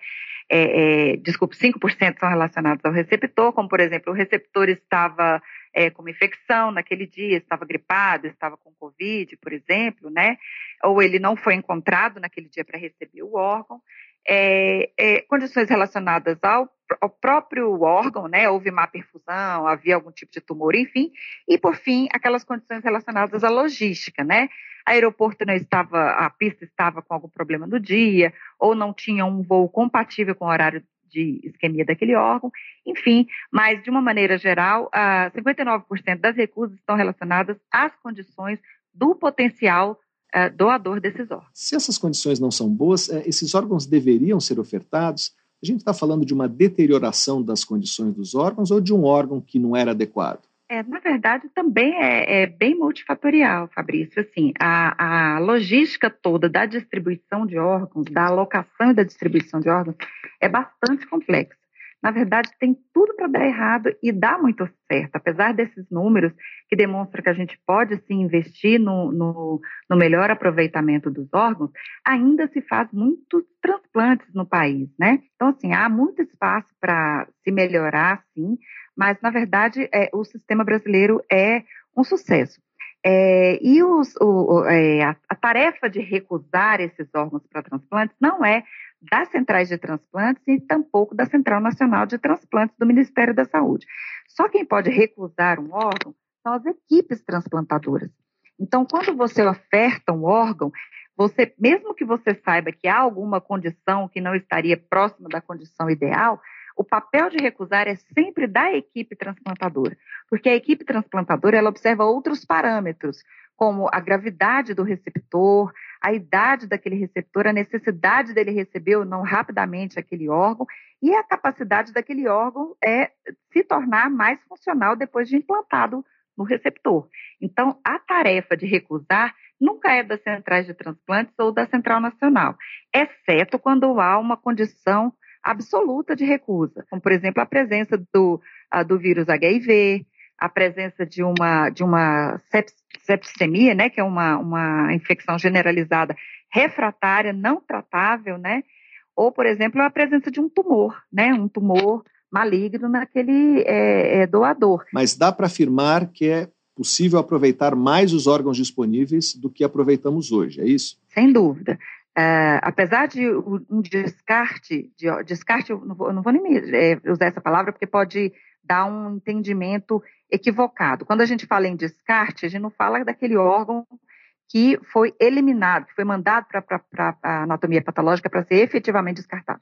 É, é, desculpe, 5% são relacionados ao receptor, como por exemplo, o receptor estava é, com uma infecção naquele dia, estava gripado, estava com Covid, por exemplo, né? Ou ele não foi encontrado naquele dia para receber o órgão. É, é, condições relacionadas ao, ao, próprio órgão, né? Houve má perfusão, havia algum tipo de tumor, enfim. E, por fim, aquelas condições relacionadas à logística, né? Aeroporto não estava, a pista estava com algum problema no dia, ou não tinha um voo compatível com o horário de isquemia daquele órgão, enfim, mas de uma maneira geral, 59% das recusas estão relacionadas às condições do potencial uh, doador desses órgãos. Se essas condições não são boas, eh, esses órgãos deveriam ser ofertados? A gente está falando de uma deterioração das condições dos órgãos ou de um órgão que não era adequado? É, na verdade, também é, é, bem multifatorial, Fabrício. Assim, a, a, logística toda da distribuição de órgãos, da alocação e da distribuição de órgãos, é bastante complexa. Na verdade, tem tudo para dar errado e dá muito certo. Apesar desses números que demonstram que a gente pode sim investir no, no, no melhor aproveitamento dos órgãos, ainda se faz muitos transplantes no país, né? Então, assim, há muito espaço para se melhorar, sim, mas na verdade é, o sistema brasileiro é um sucesso. É, e os, o, é, a, a, tarefa de recusar esses órgãos para transplantes não é das centrais de transplantes e tampouco da Central Nacional de Transplantes do Ministério da Saúde. Só quem pode recusar um órgão são as equipes transplantadoras. Então, quando você oferta um órgão, você, mesmo que você saiba que há alguma condição que não estaria próxima da condição ideal, o papel de recusar é sempre da equipe transplantadora, porque a equipe transplantadora ela observa outros parâmetros, como a gravidade do receptor, a idade daquele receptor, a necessidade dele receber ou não rapidamente aquele órgão e a capacidade daquele órgão é se tornar mais funcional depois de implantado no receptor. Então, a tarefa de recusar nunca é das centrais de transplantes ou da Central Nacional, exceto quando há uma condição absoluta de recusa, como por exemplo a presença do, do vírus HIV, a presença de uma, de uma septicemia, né, que é uma, uma infecção generalizada refratária, não tratável, né, ou, por exemplo, a presença de um tumor, né, um tumor maligno naquele é, é, doador. Mas dá para afirmar que é possível aproveitar mais os órgãos disponíveis do que aproveitamos hoje, é isso? Sem dúvida. É, apesar de um descarte, de, descarte, eu não vou, eu não vou nem é, usar essa palavra porque pode dar um entendimento equivocado. Quando a gente fala em descarte, a gente não fala daquele órgão que foi eliminado, que foi mandado para a anatomia patológica para ser efetivamente descartado.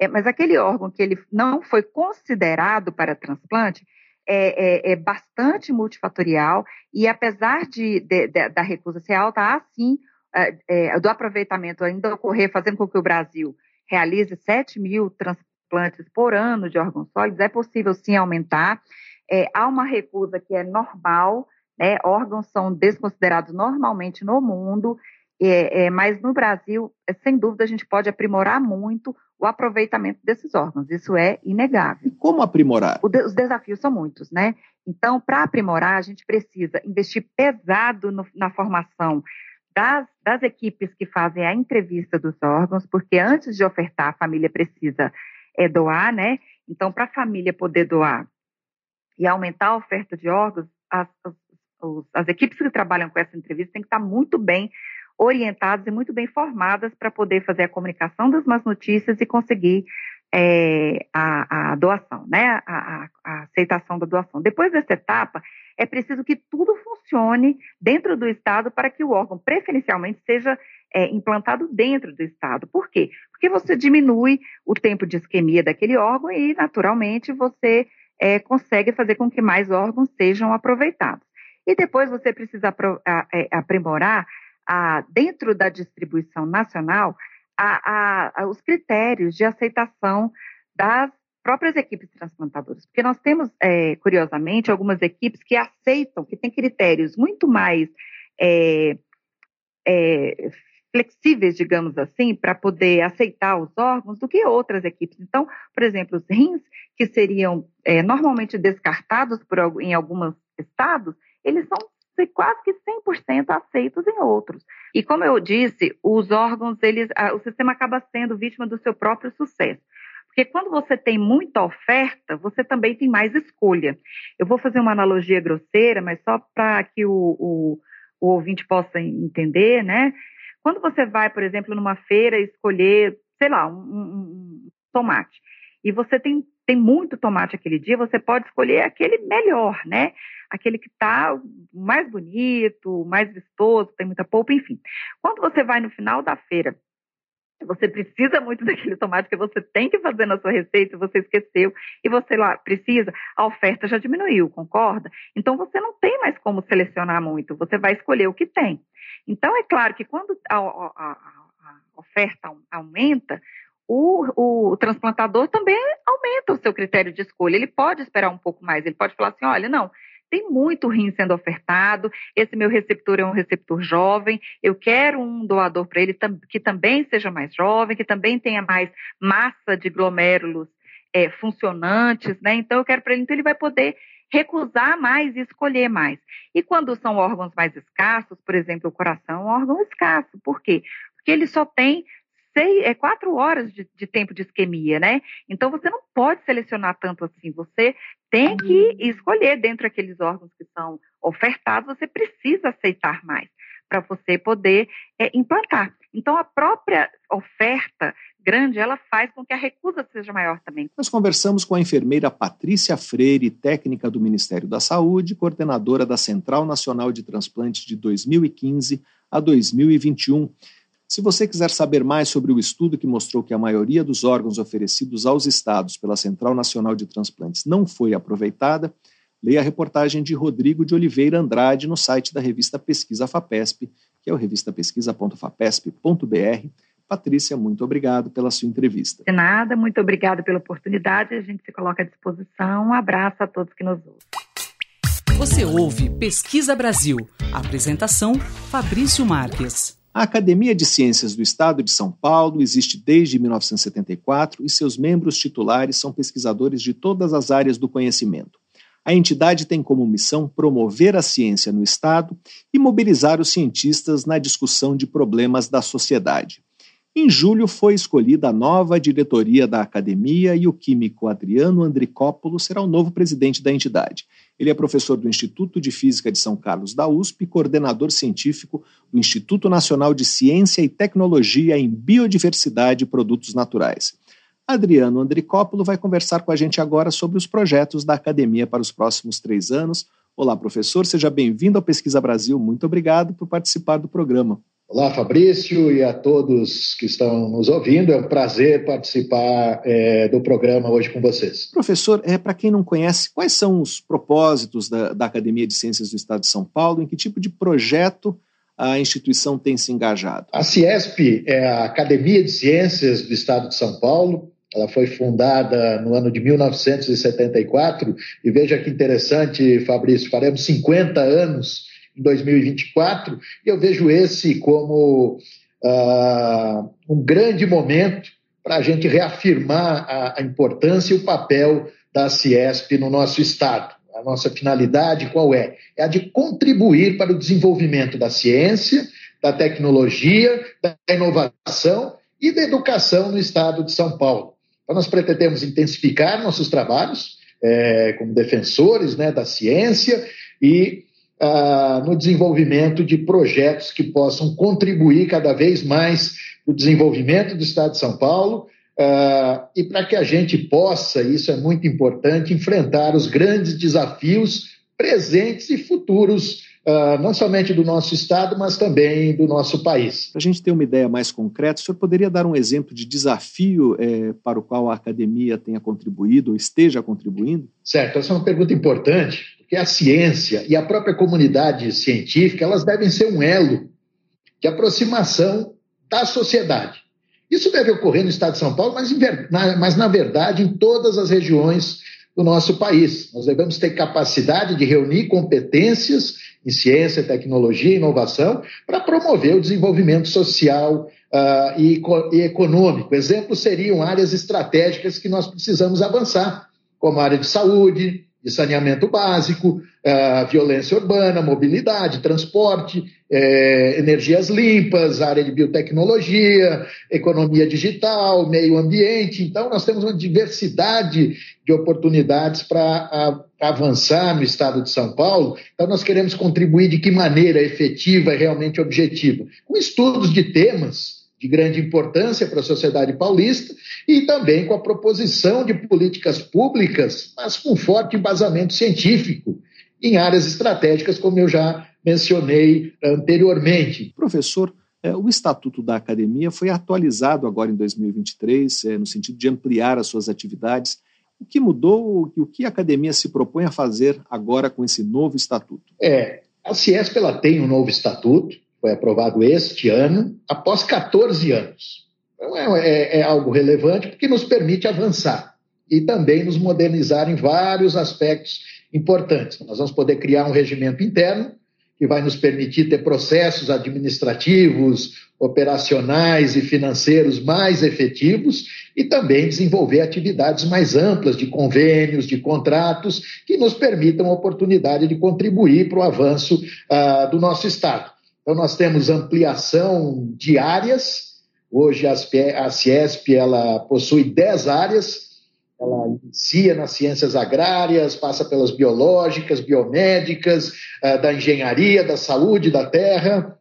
É, mas aquele órgão que ele não foi considerado para transplante é, é, é bastante multifatorial e apesar de, de, de, da recusa ser alta, há sim é, do aproveitamento ainda ocorrer, fazendo com que o Brasil realize 7 mil transplantes por ano de órgãos sólidos, é possível sim aumentar. É, há uma recusa que é normal, né? órgãos são desconsiderados normalmente no mundo, é, é, mas no Brasil, é, sem dúvida, a gente pode aprimorar muito o aproveitamento desses órgãos, isso é inegável. E como aprimorar? De, os desafios são muitos, né? Então, para aprimorar, a gente precisa investir pesado no, na formação das, das, equipes que fazem a entrevista dos órgãos, porque antes de ofertar, a família precisa é, doar, né? Então, para a família poder doar e aumentar a oferta de órgãos, as, as, as equipes que trabalham com essa entrevista têm que estar muito bem orientadas e muito bem formadas para poder fazer a comunicação das más notícias e conseguir é, a, a, doação, né? A, a, a, aceitação da doação. Depois dessa etapa, é preciso que tudo funcione dentro do Estado para que o órgão preferencialmente seja é, implantado dentro do Estado. Por quê? Porque você diminui o tempo de isquemia daquele órgão e, naturalmente, você é, consegue fazer com que mais órgãos sejam aproveitados. E depois você precisa é, aprimorar a, dentro da distribuição nacional a, a, os critérios de aceitação das próprias equipes transplantadoras. Porque nós temos, é, curiosamente, algumas equipes que aceitam, que têm critérios muito mais é, é, flexíveis, digamos assim, para poder aceitar os órgãos do que outras equipes. Então, por exemplo, os rins, que seriam é, normalmente descartados por, em alguns estados, eles são quase que 100% aceitos em outros. E como eu disse, os órgãos, eles, o sistema acaba sendo vítima do seu próprio sucesso. Porque quando você tem muita oferta, você também tem mais escolha. Eu vou fazer uma analogia grosseira, mas só para que o, o, o ouvinte possa entender, né? Quando você vai, por exemplo, numa feira escolher, sei lá, um, um, tomate, e você tem, tem muito tomate aquele dia, você pode escolher aquele melhor, né? Aquele que está mais bonito, mais vistoso, tem muita polpa, enfim. Quando você vai no final da feira, você precisa muito daquele tomate que você tem que fazer na sua receita, você esqueceu, e você lá precisa, a oferta já diminuiu, concorda? Então você não tem mais como selecionar muito, você vai escolher o que tem. Então é claro que quando a, a, a oferta aumenta, o, o, transplantador também aumenta o seu critério de escolha. Ele pode esperar um pouco mais, ele pode falar assim: olha, não, tem muito rim sendo ofertado, esse meu receptor é um receptor jovem, eu quero um doador para ele que também seja mais jovem, que também tenha mais massa de glomérulos é, funcionantes, né? Então eu quero para ele, então ele vai poder recusar mais e escolher mais. E quando são órgãos mais escassos, por exemplo, o coração é um órgão escasso. Por quê? Porque ele só tem seis, é, quatro horas de, de, tempo de isquemia, né? Então você não pode selecionar tanto assim. Você tem que escolher dentro daqueles órgãos que são ofertados, você precisa aceitar mais para você poder é, implantar. Então a própria oferta grande, ela faz com que a recusa seja maior também. Nós conversamos com a enfermeira Patrícia Freire, técnica do Ministério da Saúde, coordenadora da Central Nacional de Transplantes de 2015 a 2021. Se você quiser saber mais sobre o estudo que mostrou que a maioria dos órgãos oferecidos aos estados pela Central Nacional de Transplantes não foi aproveitada, leia a reportagem de Rodrigo de Oliveira Andrade no site da revista Pesquisa FAPESP, que é o revistapesquisa.fapesp.br. Patrícia, muito obrigado pela sua entrevista. De nada, muito obrigada pela oportunidade. A gente se coloca à disposição. Um abraço a todos que nos ouvem. Você ouve Pesquisa Brasil. Apresentação: Fabrício Marques. A Academia de Ciências do Estado de São Paulo existe desde 1974 e seus membros titulares são pesquisadores de todas as áreas do conhecimento. A entidade tem como missão promover a ciência no Estado e mobilizar os cientistas na discussão de problemas da sociedade. Em julho foi escolhida a nova diretoria da academia e o químico Adriano Andricópolo será o novo presidente da entidade. Ele é professor do Instituto de Física de São Carlos da USP e coordenador científico do Instituto Nacional de Ciência e Tecnologia em Biodiversidade e Produtos Naturais. Adriano Andricópolo vai conversar com a gente agora sobre os projetos da academia para os próximos três anos. Olá, professor, seja bem-vindo ao Pesquisa Brasil. Muito obrigado por participar do programa. Olá, Fabrício, e a todos que estão nos ouvindo. É um prazer participar é, do programa hoje com vocês. Professor, é, para quem não conhece, quais são os propósitos da, da, Academia de Ciências do Estado de São Paulo? Em que tipo de projeto a instituição tem se engajado? A Ciesp é a Academia de Ciências do Estado de São Paulo. Ela foi fundada no ano de 1974 e veja que interessante, Fabrício, faremos 50 anos 2024 e eu vejo esse como uh, um grande momento para a gente reafirmar a, a importância e o papel da Ciesp no nosso Estado. A nossa finalidade qual é? É a de contribuir para o desenvolvimento da ciência, da tecnologia, da inovação e da educação no Estado de São Paulo. Então, nós pretendemos intensificar nossos trabalhos é, como defensores né, da ciência e ah, no desenvolvimento de projetos que possam contribuir cada vez mais para o desenvolvimento do Estado de São Paulo uh, e para que a gente possa, isso é muito importante, enfrentar os grandes desafios presentes e futuros, uh, não somente do nosso Estado, mas também do nosso país. Para a gente ter uma ideia mais concreta, o senhor poderia dar um exemplo de desafio eh, para o qual a academia tenha contribuído ou esteja contribuindo? Certo, essa é uma pergunta importante, porque a ciência e a própria comunidade científica elas devem ser um elo de aproximação da sociedade. Isso deve ocorrer no estado de São Paulo, mas, mas, na verdade em todas as regiões do nosso país. Nós devemos ter capacidade de reunir competências em ciência, tecnologia e inovação para promover o desenvolvimento social uh, e, e econômico. Exemplos seriam áreas estratégicas que nós precisamos avançar, como a área de saúde, de saneamento básico, uh, violência urbana, mobilidade, transporte, eh, energias limpas, área de biotecnologia, economia digital, meio ambiente. Então, nós temos uma diversidade de oportunidades para avançar no estado de São Paulo. Então, nós queremos contribuir de que maneira efetiva e realmente objetiva? Com estudos de temas de grande importância para a sociedade paulista e também com a proposição de políticas públicas, mas com forte embasamento científico em áreas estratégicas, como eu já mencionei anteriormente. Professor, é, o Estatuto da Academia foi atualizado agora em 2023, é, no sentido de ampliar as suas atividades. O que mudou e o que a Academia se propõe a fazer agora com esse novo Estatuto? É, a Ciesp ela tem um novo Estatuto, foi aprovado este ano, após 14 anos. Então é, é, é, algo relevante porque nos permite avançar e também nos modernizar em vários aspectos importantes. Nós vamos poder criar um regimento interno que vai nos permitir ter processos administrativos, operacionais e financeiros mais efetivos e também desenvolver atividades mais amplas de convênios, de contratos, que nos permitam a oportunidade de contribuir para o avanço uh, do nosso Estado. Então, nós temos ampliação de áreas. Hoje, a Ciesp ela possui 10 áreas. Ela inicia nas ciências agrárias, passa pelas biológicas, biomédicas, eh, da engenharia, da saúde, da terra,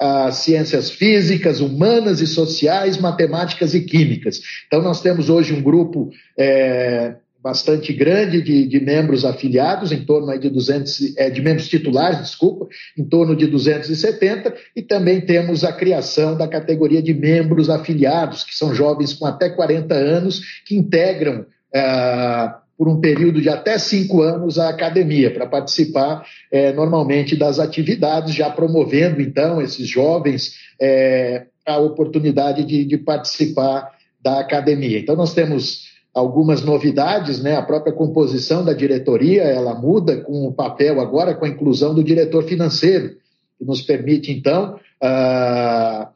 as ciências físicas, humanas e sociais, matemáticas e químicas. Então, nós temos hoje um grupo é, bastante grande de, de, membros afiliados, em torno de 200, é, de membros titulares, desculpa, em torno de 270, e também temos a criação da categoria de membros afiliados, que são jovens com até 40 anos, que integram é, por um período de até cinco anos a academia, para participar é, normalmente das atividades, já promovendo então esses jovens é, a oportunidade de, de participar da academia. Então nós temos algumas novidades, né? A própria composição da diretoria, ela muda com o papel agora com a inclusão do diretor financeiro, que nos permite então uh,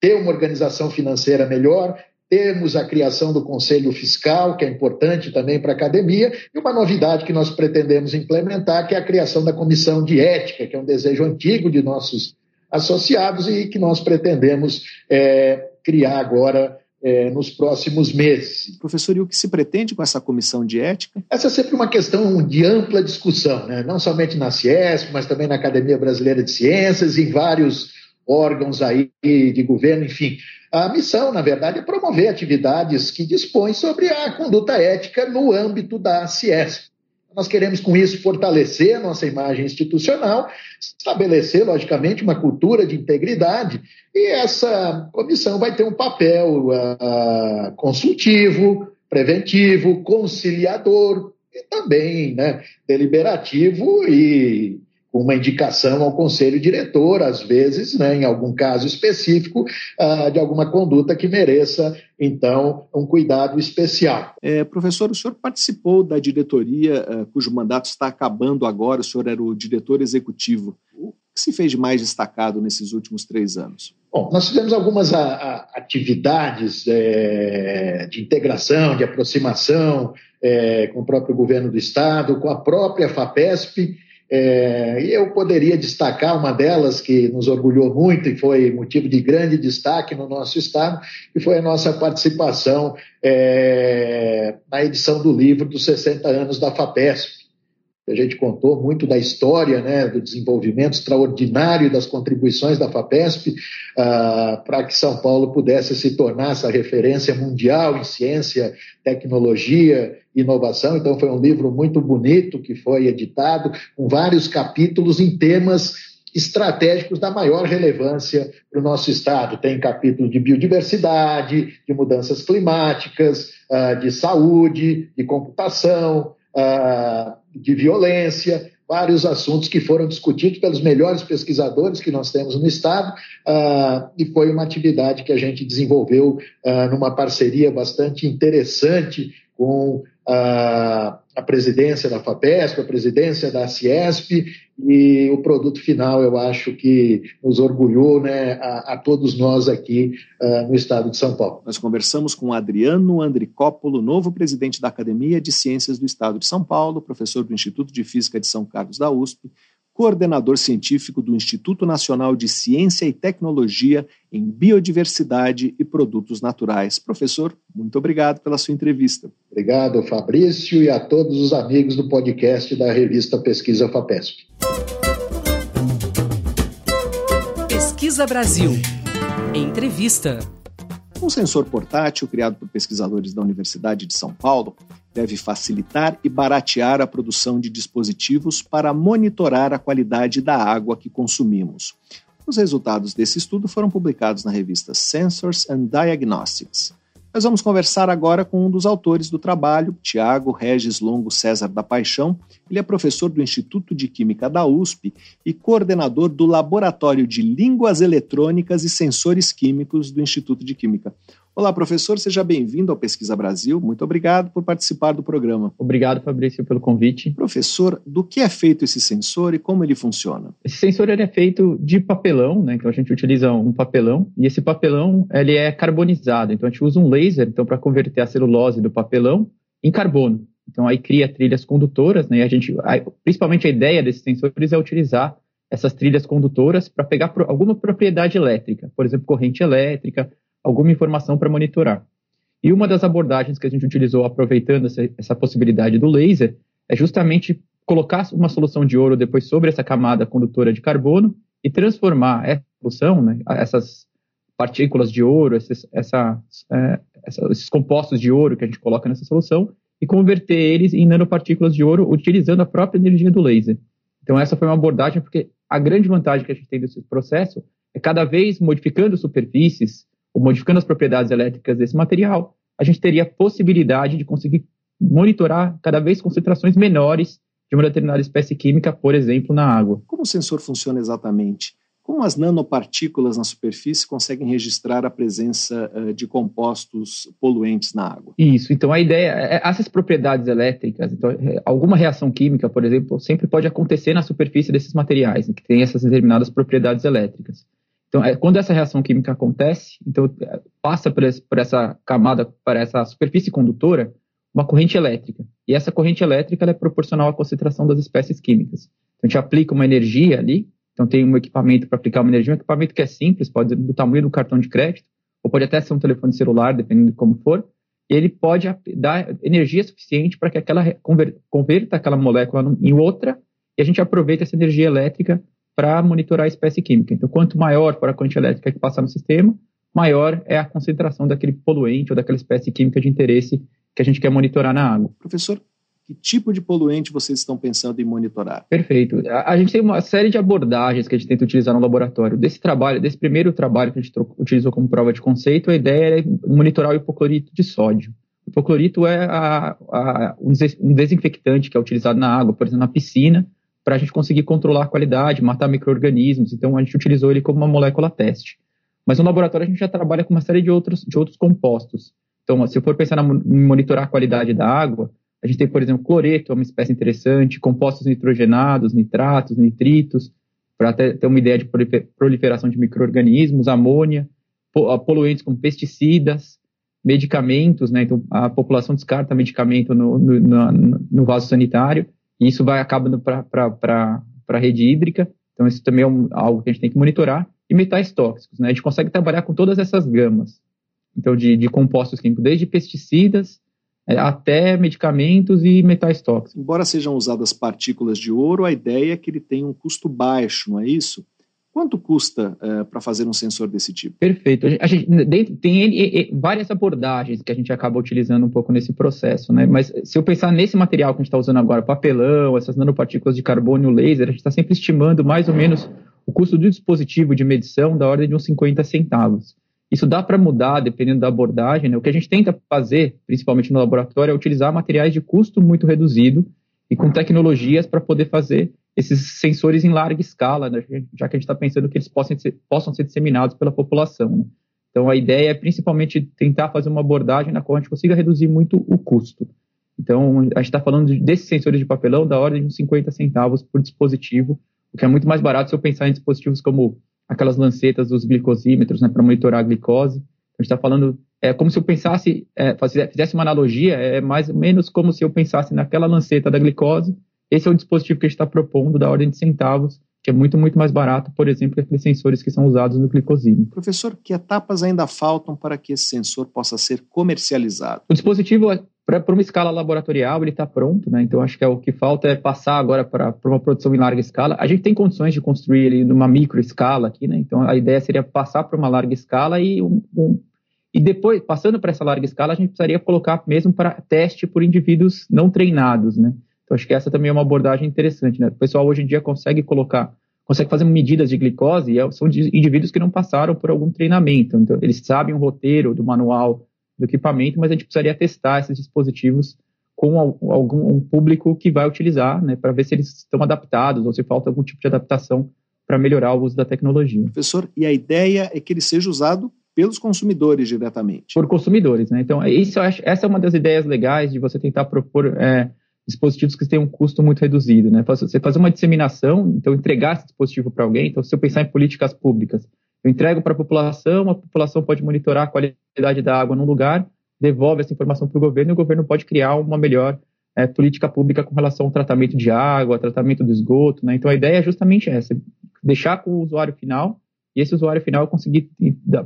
ter uma organização financeira melhor. Temos a criação do Conselho Fiscal, que é importante também para a academia, e uma novidade que nós pretendemos implementar, que é a criação da Comissão de Ética, que é um desejo antigo de nossos associados e que nós pretendemos é, criar agora é, nos próximos meses. Professor, e o que se pretende com essa comissão de ética? Essa é sempre uma questão de ampla discussão, né? não somente na Ciesp, mas também na Academia Brasileira de Ciências, em vários órgãos aí de governo, enfim. A missão, na verdade, é promover atividades que dispõem sobre a conduta ética no âmbito da Ciesp. Nós queremos, com isso, fortalecer a nossa imagem institucional, estabelecer, logicamente, uma cultura de integridade, e essa comissão vai ter um papel uh, consultivo, preventivo, conciliador e também né, deliberativo e com uma indicação ao conselho diretor, às vezes, né, em algum caso específico, uh, de alguma conduta que mereça, então, um cuidado especial. É, professor, o senhor participou da diretoria uh, cujo mandato está acabando agora, o senhor era o diretor executivo. O que se fez de mais destacado nesses últimos três anos? Bom, nós fizemos algumas a, a, atividades é, de integração, de aproximação é, com o próprio governo do Estado, com a própria FAPESP, é, e eu poderia destacar uma delas que nos orgulhou muito e foi motivo de grande destaque no nosso Estado, que foi a nossa participação é, na edição do livro dos 60 anos da FAPESP a gente contou muito da história, né, do desenvolvimento extraordinário das contribuições da FAPESP uh, para que São Paulo pudesse se tornar essa referência mundial em ciência, tecnologia, inovação. Então foi um livro muito bonito que foi editado com vários capítulos em temas estratégicos da maior relevância para o nosso Estado. Tem capítulo de biodiversidade, de mudanças climáticas, uh, de saúde, de computação, uh, de violência, vários assuntos que foram discutidos pelos melhores pesquisadores que nós temos no Estado, uh, e foi uma atividade que a gente desenvolveu uh, numa parceria bastante interessante com a presidência da FAPESP, a presidência da Ciesp, e o produto final eu acho que nos orgulhou né, a, a todos nós aqui uh, no estado de São Paulo. Nós conversamos com Adriano Andricópolo, novo presidente da Academia de Ciências do Estado de São Paulo, professor do Instituto de Física de São Carlos da USP, coordenador científico do Instituto Nacional de Ciência e Tecnologia em Biodiversidade e Produtos Naturais. Professor, muito obrigado pela sua entrevista. Obrigado, Fabrício, e a todos os amigos do podcast da revista Pesquisa FAPESP. Pesquisa Brasil. Entrevista. Um sensor portátil criado por pesquisadores da Universidade de São Paulo deve facilitar e baratear a produção de dispositivos para monitorar a qualidade da água que consumimos. Os resultados desse estudo foram publicados na revista Sensors and Diagnostics. Nós vamos conversar agora com um dos autores do trabalho, Tiago Regis Longo César da Paixão. Ele é professor do Instituto de Química da USP e coordenador do Laboratório de Línguas Eletrônicas e Sensores Químicos do Instituto de Química. Olá, professor, seja bem-vindo ao Pesquisa Brasil. Muito obrigado por participar do programa. Obrigado, Fabrício, pelo convite. Professor, do que é feito esse sensor e como ele funciona? Esse sensor ele é feito de papelão, né? Então a gente utiliza um papelão e esse papelão ele é carbonizado. Então a gente usa um laser então para converter a celulose do papelão em carbono. Então aí cria trilhas condutoras, né? E a gente, principalmente a ideia desses sensores é utilizar essas trilhas condutoras para pegar alguma propriedade elétrica, por exemplo, corrente elétrica, alguma informação para monitorar. E uma das abordagens que a gente utilizou aproveitando essa, essa, possibilidade do laser é justamente colocar uma solução de ouro depois sobre essa camada condutora de carbono e transformar essa solução, né, essas partículas de ouro, esses, essa, é, esses compostos de ouro que a gente coloca nessa solução e converter eles em nanopartículas de ouro utilizando a própria energia do laser. Então essa foi uma abordagem porque a grande vantagem que a gente tem desse processo é cada vez modificando superfícies, ou modificando as propriedades elétricas desse material, a gente teria a possibilidade de conseguir monitorar cada vez concentrações menores de uma determinada espécie química, por exemplo, na água. Como o sensor funciona exatamente? Como as nanopartículas na superfície conseguem registrar a presença uh, de compostos poluentes na água? Isso, então a ideia é essas propriedades elétricas, então, é, alguma reação química, por exemplo, sempre pode acontecer na superfície desses materiais, né, que tem essas determinadas propriedades elétricas. Então, é, quando essa reação química acontece, então é, passa por, esse, por essa camada, por essa superfície condutora, uma corrente elétrica. E essa corrente elétrica é proporcional à concentração das espécies químicas. Então, a gente aplica uma energia ali, então tem um equipamento para aplicar uma energia, um equipamento que é simples, pode ser do tamanho do cartão de crédito, ou pode até ser um telefone celular, dependendo de como for, e ele pode dar energia suficiente para que aquela converta aquela molécula em outra, e a gente aproveita essa energia elétrica para monitorar a espécie química. Então, quanto maior for a corrente elétrica que passar no sistema, maior é a concentração daquele poluente ou daquela espécie química de interesse que a gente quer monitorar na água. Professor, que tipo de poluente vocês estão pensando em monitorar? Perfeito. A, a, gente tem uma série de abordagens que a gente tenta utilizar no laboratório. Desse trabalho, desse primeiro trabalho que a gente utilizou como prova de conceito, a ideia é monitorar o hipoclorito de sódio. O hipoclorito é a, a, um desinfectante que é utilizado na água, por exemplo, na piscina, para a gente conseguir controlar a qualidade, matar micro-organismos. Então, a gente utilizou ele como uma molécula teste. Mas no laboratório a gente já trabalha com uma série de outros, de outros compostos. Então, se eu for pensar em monitorar a qualidade da água, a gente tem, por exemplo, cloreto, é uma espécie interessante, compostos nitrogenados, nitratos, nitritos, para ter uma ideia de proliferação de micro-organismos, amônia, poluentes como pesticidas, medicamentos, né? Então, a população descarta medicamento no, no, no vaso sanitário, e isso vai acabando para a rede hídrica. Então, isso também é um, algo que a gente tem que monitorar. E metais tóxicos, né? A gente consegue trabalhar com todas essas gamas. Então, de, de compostos químicos, desde pesticidas é, até medicamentos e metais tóxicos. Embora sejam usadas partículas de ouro, a ideia é que ele tenha um custo baixo, não é isso? Quanto custa é, para fazer um sensor desse tipo? Perfeito. A gente, tem várias abordagens que a gente acaba utilizando um pouco nesse processo, né? Mas se eu pensar nesse material que a gente está usando agora, papelão, essas nanopartículas de carbono, laser, a gente está sempre estimando mais ou menos o custo do dispositivo de medição da ordem de uns 50 centavos. Isso dá para mudar dependendo da abordagem. Né? O que a gente tenta fazer, principalmente no laboratório, é utilizar materiais de custo muito reduzido e com tecnologias para poder fazer esses sensores em larga escala, né? já que a gente está pensando que eles possam ser, possam ser disseminados pela população. Né? Então, a ideia é principalmente tentar fazer uma abordagem na qual a gente consiga reduzir muito o custo. Então, a gente está falando desses sensores de papelão da ordem de uns 50 centavos por dispositivo, o que é muito mais barato se eu pensar em dispositivos como aquelas lancetas dos glicosímetros né, para monitorar a glicose. A gente está falando, é como se eu pensasse, é, fizesse uma analogia, é mais ou menos como se eu pensasse naquela lanceta da glicose esse é o dispositivo que a gente está propondo da ordem de centavos, que é muito, muito mais barato, por exemplo, que aqueles sensores que são usados no glicosímetro. Professor, que etapas ainda faltam para que esse sensor possa ser comercializado? O dispositivo, para uma escala laboratorial, ele está pronto, né? Então, acho que é o que falta é passar agora para uma produção em larga escala. A gente tem condições de construir ele numa micro escala aqui, né? Então, a ideia seria passar para uma larga escala e um, um e depois, passando para essa larga escala, a gente precisaria colocar mesmo para teste por indivíduos não treinados, né? Então, acho que essa também é uma abordagem interessante, né? O pessoal hoje em dia consegue colocar, consegue fazer medidas de glicose e é, são indivíduos que não passaram por algum treinamento. Então, eles sabem o roteiro do manual do equipamento, mas a gente precisaria testar esses dispositivos com algum um público que vai utilizar, né, para ver se eles estão adaptados ou se falta algum tipo de adaptação para melhorar o uso da tecnologia. Professor, e a ideia é que ele seja usado pelos consumidores diretamente. Por consumidores, né? Então, isso, essa é uma das ideias legais de você tentar propor é, dispositivos que têm um custo muito reduzido. Né? Você fazer uma disseminação, então entregar esse dispositivo para alguém, então se eu pensar em políticas públicas, eu entrego para a população, a população pode monitorar a qualidade da água num lugar, devolve essa informação para o governo e o governo pode criar uma melhor é, política pública com relação ao tratamento de água, tratamento do esgoto. Né? Então a ideia é justamente essa, deixar com o usuário final e esse usuário final conseguir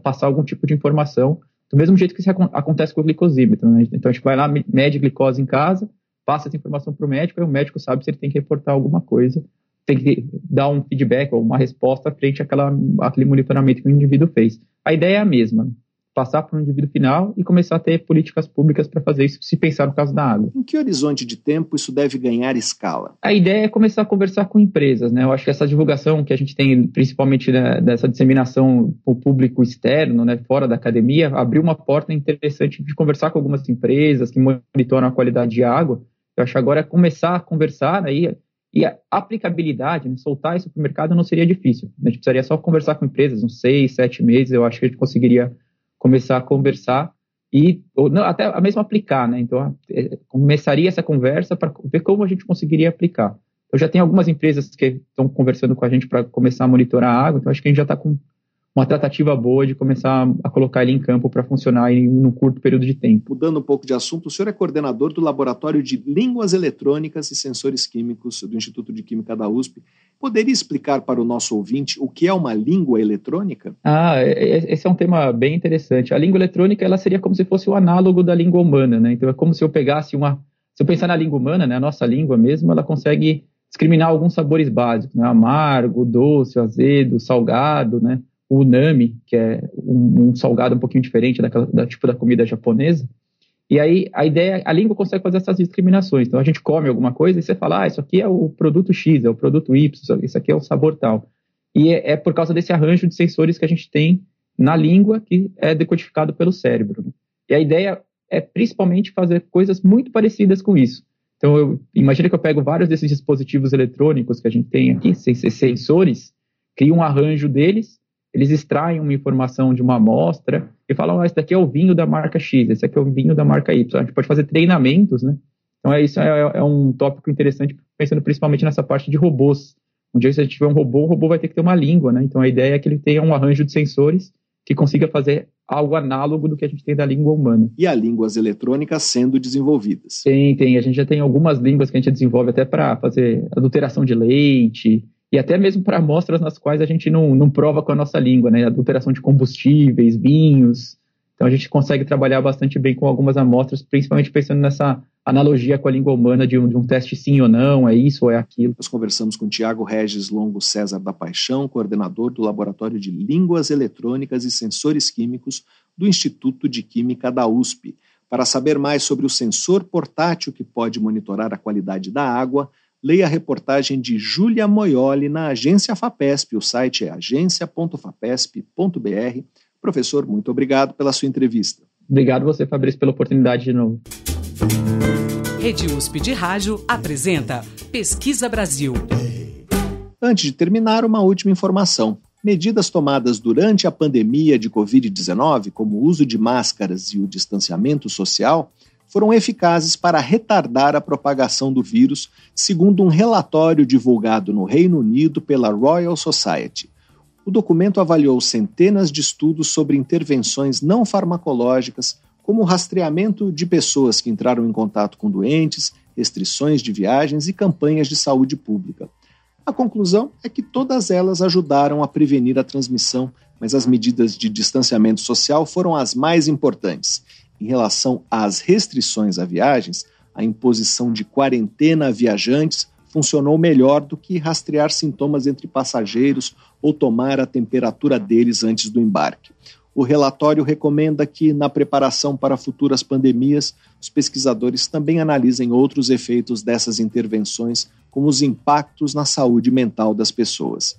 passar algum tipo de informação, do mesmo jeito que isso acontece com o glicosímetro. Né? Então a gente vai lá, mede glicose em casa, passa essa informação para o médico, e o médico sabe se ele tem que reportar alguma coisa, tem que dar um feedback ou uma resposta frente àquela, àquele monitoramento que o indivíduo fez. A ideia é a mesma, passar para o indivíduo final e começar a ter políticas públicas para fazer isso, se pensar no caso da água. Em que horizonte de tempo isso deve ganhar escala? A ideia é começar a conversar com empresas, né? Eu acho que essa divulgação que a gente tem, principalmente né, dessa disseminação para o público externo, né, fora da academia, abriu uma porta interessante de conversar com algumas empresas que monitoram a qualidade de água eu acho agora é começar a conversar né, e, a aplicabilidade, né, soltar isso para o mercado não seria difícil. A gente precisaria só conversar com empresas, uns seis, sete meses, eu acho que a gente conseguiria começar a conversar e ou, não, até a mesmo aplicar, né? Então, é, começaria essa conversa para ver como a gente conseguiria aplicar. Eu já tenho algumas empresas que estão conversando com a gente para começar a monitorar a água, então acho que a gente já está com uma tratativa boa de começar a colocar ele em campo para funcionar em um curto período de tempo. Mudando um pouco de assunto, o senhor é coordenador do Laboratório de Línguas Eletrônicas e Sensores Químicos do Instituto de Química da USP. Poderia explicar para o nosso ouvinte o que é uma língua eletrônica? Ah, é, é, esse é um tema bem interessante. A língua eletrônica ela seria como se fosse o análogo da língua humana, né? Então é como se eu pegasse uma, se eu pensar na língua humana, né, a nossa língua mesmo, ela consegue discriminar alguns sabores básicos, né? Amargo, doce, azedo, salgado, né? O unami, que é um, um, salgado um pouquinho diferente daquela, da tipo da comida japonesa. E aí a ideia, a língua consegue fazer essas discriminações. Então a gente come alguma coisa e você fala, ah, isso aqui é o produto X, é o produto Y, isso aqui é o sabor tal. E é, é por causa desse arranjo de sensores que a gente tem na língua que é decodificado pelo cérebro. Né? E a ideia é principalmente fazer coisas muito parecidas com isso. Então, eu, imagina que eu pego vários desses dispositivos eletrônicos que a gente tem aqui, sensores, crio um arranjo deles, eles extraem uma informação de uma amostra e falam, ah, esse daqui é o vinho da marca X, esse aqui é o vinho da marca Y. A gente pode fazer treinamentos, né? Então, é, isso é, é um tópico interessante, pensando principalmente nessa parte de robôs. Um dia, se a gente tiver um robô, o robô vai ter que ter uma língua, né? Então, a ideia é que ele tenha um arranjo de sensores que consiga fazer algo análogo do que a gente tem da língua humana. E há línguas eletrônicas sendo desenvolvidas. Tem, tem. A gente já tem algumas línguas que a gente desenvolve até para fazer adulteração de leite e até mesmo para amostras nas quais a gente não, não prova com a nossa língua, né? Adulteração de combustíveis, vinhos. Então a gente consegue trabalhar bastante bem com algumas amostras, principalmente pensando nessa analogia com a língua humana de um, de um teste sim ou não, é isso ou é aquilo. Nós conversamos com Tiago Regis Longo César da Paixão, coordenador do Laboratório de Línguas Eletrônicas e Sensores Químicos do Instituto de Química da USP. Para saber mais sobre o sensor portátil que pode monitorar a qualidade da água, leia a reportagem de Júlia Moioli na Agência FAPESP. O site é agência.fapesp.br. Professor, muito obrigado pela sua entrevista. Obrigado você, Fabrício, pela oportunidade de novo. Rede USP de Rádio apresenta Pesquisa Brasil. Antes de terminar, uma última informação. Medidas tomadas durante a pandemia de Covid-19, como o uso de máscaras e o distanciamento social, foram eficazes para retardar a propagação do vírus, segundo um relatório divulgado no Reino Unido pela Royal Society. O documento avaliou centenas de estudos sobre intervenções não farmacológicas, como o rastreamento de pessoas que entraram em contato com doentes, restrições de viagens e campanhas de saúde pública. A conclusão é que todas elas ajudaram a prevenir a transmissão, mas as medidas de distanciamento social foram as mais importantes. Em relação às restrições a viagens, a imposição de quarentena a viajantes funcionou melhor do que rastrear sintomas entre passageiros ou tomar a temperatura deles antes do embarque. O relatório recomenda que, na preparação para futuras pandemias, os pesquisadores também analisem outros efeitos dessas intervenções, como os impactos na saúde mental das pessoas.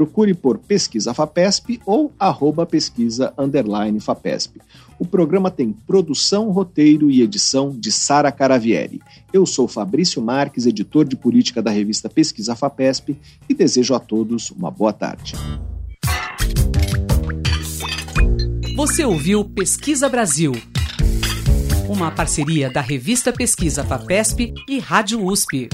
Procure por Pesquisa FAPESP ou arroba pesquisa underline FAPESP. O programa tem produção, roteiro e edição de Sara Caravieri. Eu sou Fabrício Marques, editor de política da revista Pesquisa FAPESP e desejo a todos uma boa tarde. Você ouviu Pesquisa Brasil, uma parceria da revista Pesquisa FAPESP e Rádio USP.